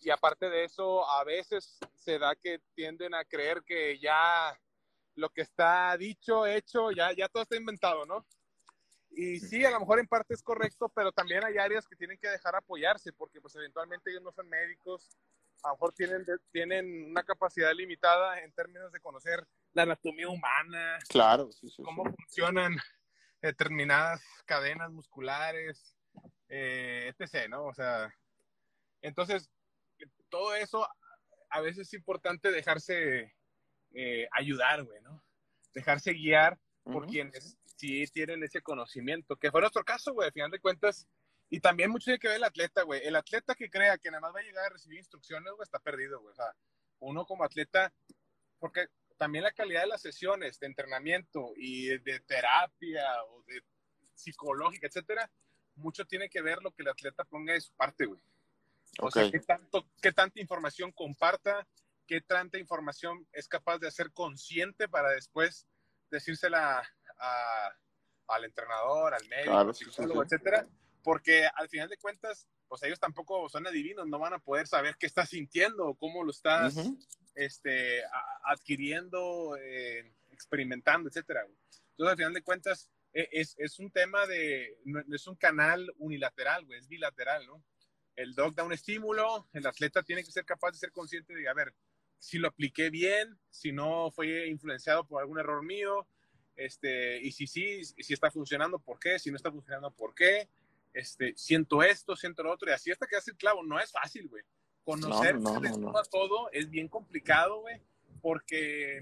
y aparte de eso, a veces se da que tienden a creer que ya lo que está dicho, hecho, ya, ya todo está inventado, ¿no? Y sí, a lo mejor en parte es correcto, pero también hay áreas que tienen que dejar apoyarse, porque pues eventualmente ellos no son médicos, a lo mejor tienen, tienen una capacidad limitada en términos de conocer la anatomía humana, Claro, sí, sí, cómo sí. funcionan determinadas cadenas musculares, eh, etc., ¿no? O sea, entonces, todo eso a veces es importante dejarse eh, ayudar, güey, ¿no? Dejarse guiar por quienes sí tienen ese conocimiento, que fue nuestro caso, güey, al final de cuentas. Y también mucho tiene que ver el atleta, güey. El atleta que crea que nada más va a llegar a recibir instrucciones, güey, está perdido, güey. O sea, uno como atleta, porque también la calidad de las sesiones de entrenamiento y de, terapia o de psicológica, etcétera, mucho tiene que ver lo que el atleta ponga de su parte, güey. O sea, Ok. qué, tanto, qué tanta información comparta, qué tanta información es capaz de hacer consciente para después decírsela a- al entrenador, al médico, Claro, al sí, sí, psicólogo, sí. etcétera, porque al final de cuentas, pues ellos tampoco son adivinos, no van a poder saber qué estás sintiendo cómo lo estás Ujú. este, a- adquiriendo, eh, experimentando, etcétera. Entonces, al final de cuentas, e- es, es un tema de, no no es un canal unilateral, güey, es bilateral, ¿no? El doc da un estímulo, el atleta tiene que ser capaz de ser consciente de, a ver, si lo apliqué bien, si no fue influenciado por algún error mío, este, y si sí, si está funcionando, ¿por qué? Si no está funcionando, ¿por qué? Este, siento esto, siento lo otro, y así hasta que hace el clavo, no es fácil, güey. Conocer No, no, de no, no. todo es bien complicado, güey, porque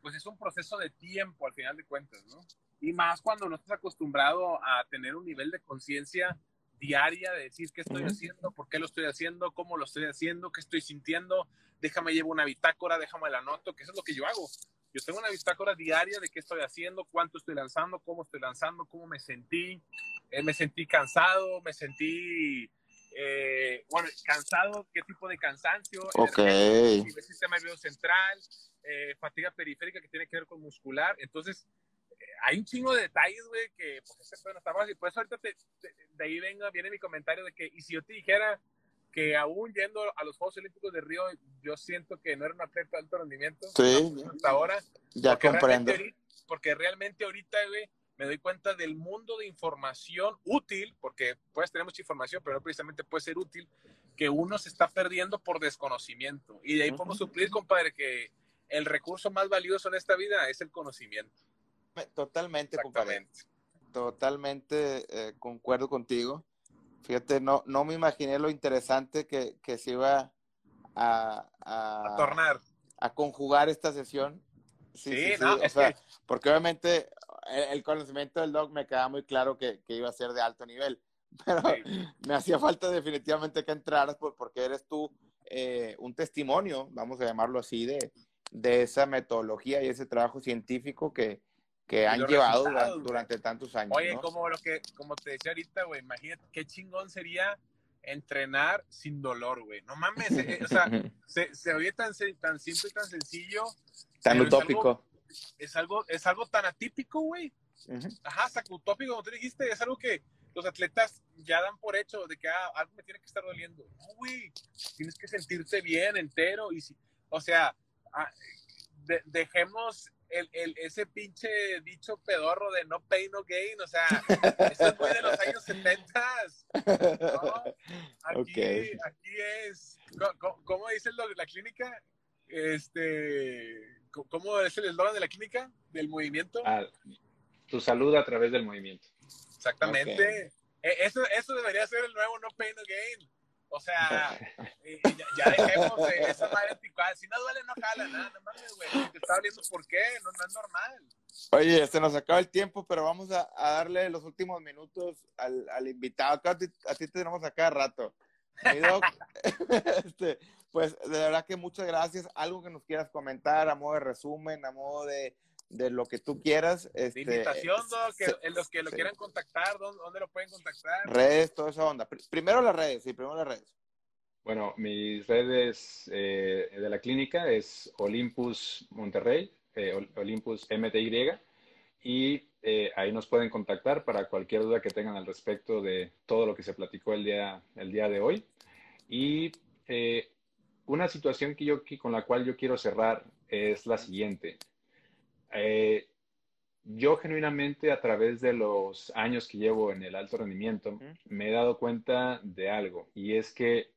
pues es un proceso de tiempo al final de cuentas, ¿no? Y más cuando no estás acostumbrado a tener un nivel de conciencia diaria de decir qué estoy haciendo, por qué lo estoy haciendo, cómo lo estoy haciendo, qué estoy sintiendo, déjame llevo una bitácora, déjame la anoto, que eso es lo que yo hago. Yo tengo una bitácora diaria de qué estoy haciendo, cuánto estoy lanzando, cómo estoy lanzando, cómo me sentí. Eh, me sentí cansado, me sentí, eh, bueno, cansado, qué tipo de cansancio. Ok. nivel sistema nervioso central, eh, fatiga periférica que tiene que ver con muscular. Entonces, eh, hay un chingo de detalles, güey, que pues ese no está fácil. Por eso ahorita te- te- de ahí venga, viene mi comentario de que, y si yo te dijera que aún yendo a los Juegos Olímpicos de Río, yo siento que no era un atleta de alto rendimiento Sí. hasta ahora. Ya porque comprendo. realmente ahorita- porque realmente ahorita, güey, me doy cuenta del mundo de información útil, porque puedes tener mucha información, pero no precisamente puede ser útil, que uno se está perdiendo por desconocimiento. Y de ahí podemos suplir, compadre, que el recurso más valioso en esta vida es el conocimiento. Totalmente, compadre. Totalmente eh, concuerdo contigo. Fíjate, no, no me imaginé lo interesante que, que se iba a, a, A tornar. a conjugar esta sesión. Sí, no, o sea, que- porque obviamente el, el conocimiento del doc me quedaba muy claro que, que iba a ser de alto nivel, pero Sí. me hacía falta definitivamente que entraras por- porque eres tú eh, un testimonio, vamos a llamarlo así, de, de esa metodología y ese trabajo científico que, que han llevado durante, durante tantos años. Oye, ¿no? como lo que, como te decía ahorita, güey, imagínate qué chingón sería entrenar sin dolor, güey. No mames, eh, o sea, se, se oye tan, tan simple y tan sencillo. Tan pero es utópico. algo- Es algo, es algo tan atípico, güey. Ujú. Ajá, hasta que utópico, como tú dijiste, es algo que los atletas ya dan por hecho de que ah, algo me tiene que estar doliendo. No, güey, tienes que sentirte bien, entero. Y si, o sea, ah, de- dejemos el, el- ese pinche dicho pedorro de no pain, no gain. O sea, eso es muy de los años 70. ¿no? Aquí, aquí es, co- ¿cómo, dice lo de la clínica? Este, ¿cómo es el eslogan de la clínica? Del movimiento. Ah, tu salud a través del movimiento. Exactamente. E- Eso, eso debería ser el nuevo No Pain No Gain. O sea, eh, ya, ya dejemos de esa madre anticuada. Si no duele, no jala, nada, no mames, güey. Si te está doliendo, ¿por qué? No, no es normal. Oye, se nos acaba el tiempo, pero vamos a, a darle los últimos minutos al, al invitado. que A ti, a ti te tenemos a cada rato. Doc, este, pues de verdad que muchas gracias. Algo que nos quieras comentar a modo de resumen, a modo de, de lo que tú quieras. De Este, invitación, Doc, que sí, en los que lo sí. quieran contactar, ¿dónde, dónde lo pueden contactar? Redes, toda esa onda. Pr- Primero las redes, sí, primero las redes. Bueno, mis redes eh, de la clínica es Olympus Monterrey, eh, Ol- Olympus MTY, y eh, ahí nos pueden contactar para cualquier duda que tengan al respecto de todo lo que se platicó el día, el día de hoy. Y eh, una situación que yo, que- con la cual yo quiero cerrar es la siguiente. Eh, yo genuinamente a través de los años que llevo en el alto rendimiento me he dado cuenta de algo y es que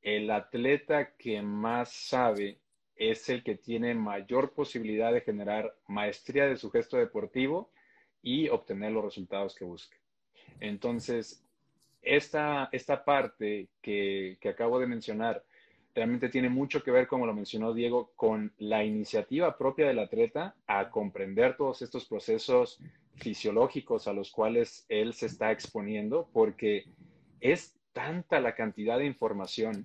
el atleta que más sabe es el que tiene mayor posibilidad de generar maestría de su gesto deportivo y obtener los resultados que busca. Entonces, esta, esta parte que, que acabo de mencionar realmente tiene mucho que ver, como lo mencionó Diego, con la iniciativa propia del atleta a comprender todos estos procesos fisiológicos a los cuales él se está exponiendo, porque es tanta la cantidad de información,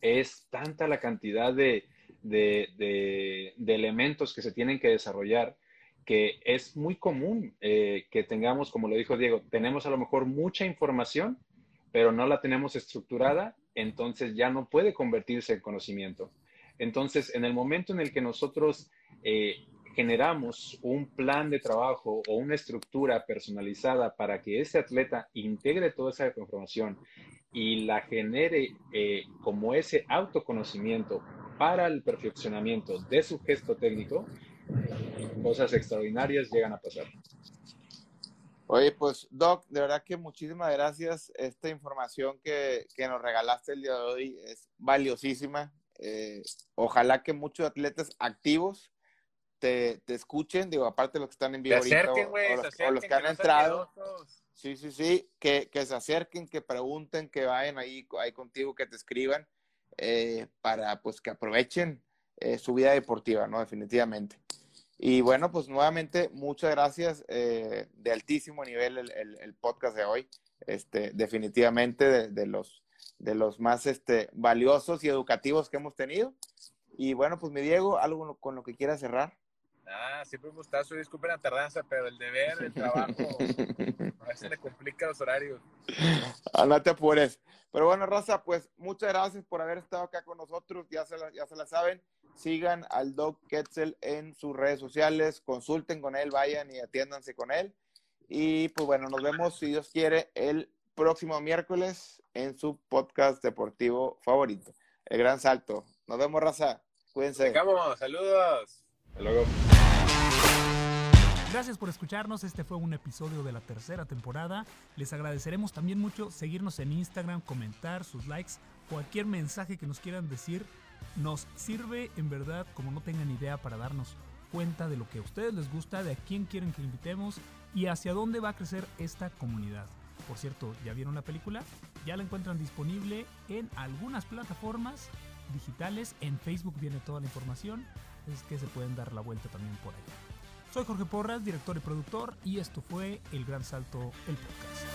es tanta la cantidad de, de- de- de elementos que se tienen que desarrollar, que es muy común eh, que tengamos, como lo dijo Diego, tenemos a lo mejor mucha información, pero no la tenemos estructurada, entonces ya no puede convertirse en conocimiento. Entonces, en el momento en el que nosotros eh, generamos un plan de trabajo o una estructura personalizada para que ese atleta integre toda esa información y la genere eh, como ese autoconocimiento para el perfeccionamiento de su gesto técnico, cosas extraordinarias llegan a pasar. Oye, pues Doc, de verdad que muchísimas gracias. Esta información que, que nos regalaste el día de hoy es valiosísima. Eh, ojalá que muchos atletas activos te, te escuchen, digo, aparte de los que están en vivo ahorita acerquen, o- güey, o, los, o los que han no entrado. Sí, sí, sí, que, que se acerquen, que pregunten, que vayan ahí, ahí contigo, que te escriban, eh, para pues que aprovechen eh, su vida deportiva, ¿no? Definitivamente. Y bueno, pues nuevamente, muchas gracias, eh, de altísimo nivel el, el- el podcast de hoy, este, definitivamente de, de los, de los más este, valiosos y educativos que hemos tenido. Y bueno, pues mi Diego, algo con lo que quieras cerrar. Ah, siempre un gustazo. Disculpen la tardanza, pero el deber, el trabajo, a veces me complica los horarios. Ah, no te apures. Pero bueno, Rosa, pues muchas gracias por haber estado acá con nosotros. Ya se la, ya se la saben. Sigan al Doc Ketzel en sus redes sociales. Consulten con él, vayan y atiéndanse con él. Y pues bueno, nos vemos, si Dios quiere, el próximo miércoles en su podcast deportivo favorito, El Gran Salto. Nos vemos, Raza. Cuídense. Llegamos, saludos. Hasta luego. Gracias por escucharnos, este fue un episodio de la tercera temporada. Les agradeceremos también mucho seguirnos en Instagram, comentar sus likes, cualquier mensaje que nos quieran decir. Nos sirve en verdad como no tengan idea para darnos cuenta de lo que a ustedes les gusta, de a quién quieren que invitemos y hacia dónde va a crecer esta comunidad. Por cierto, ¿ya vieron la película? Ya la encuentran disponible en algunas plataformas digitales. En Facebook viene toda la información, es que se pueden dar la vuelta también por allá. Soy Jorge Porras, director y productor, y esto fue El Gran Salto, el podcast.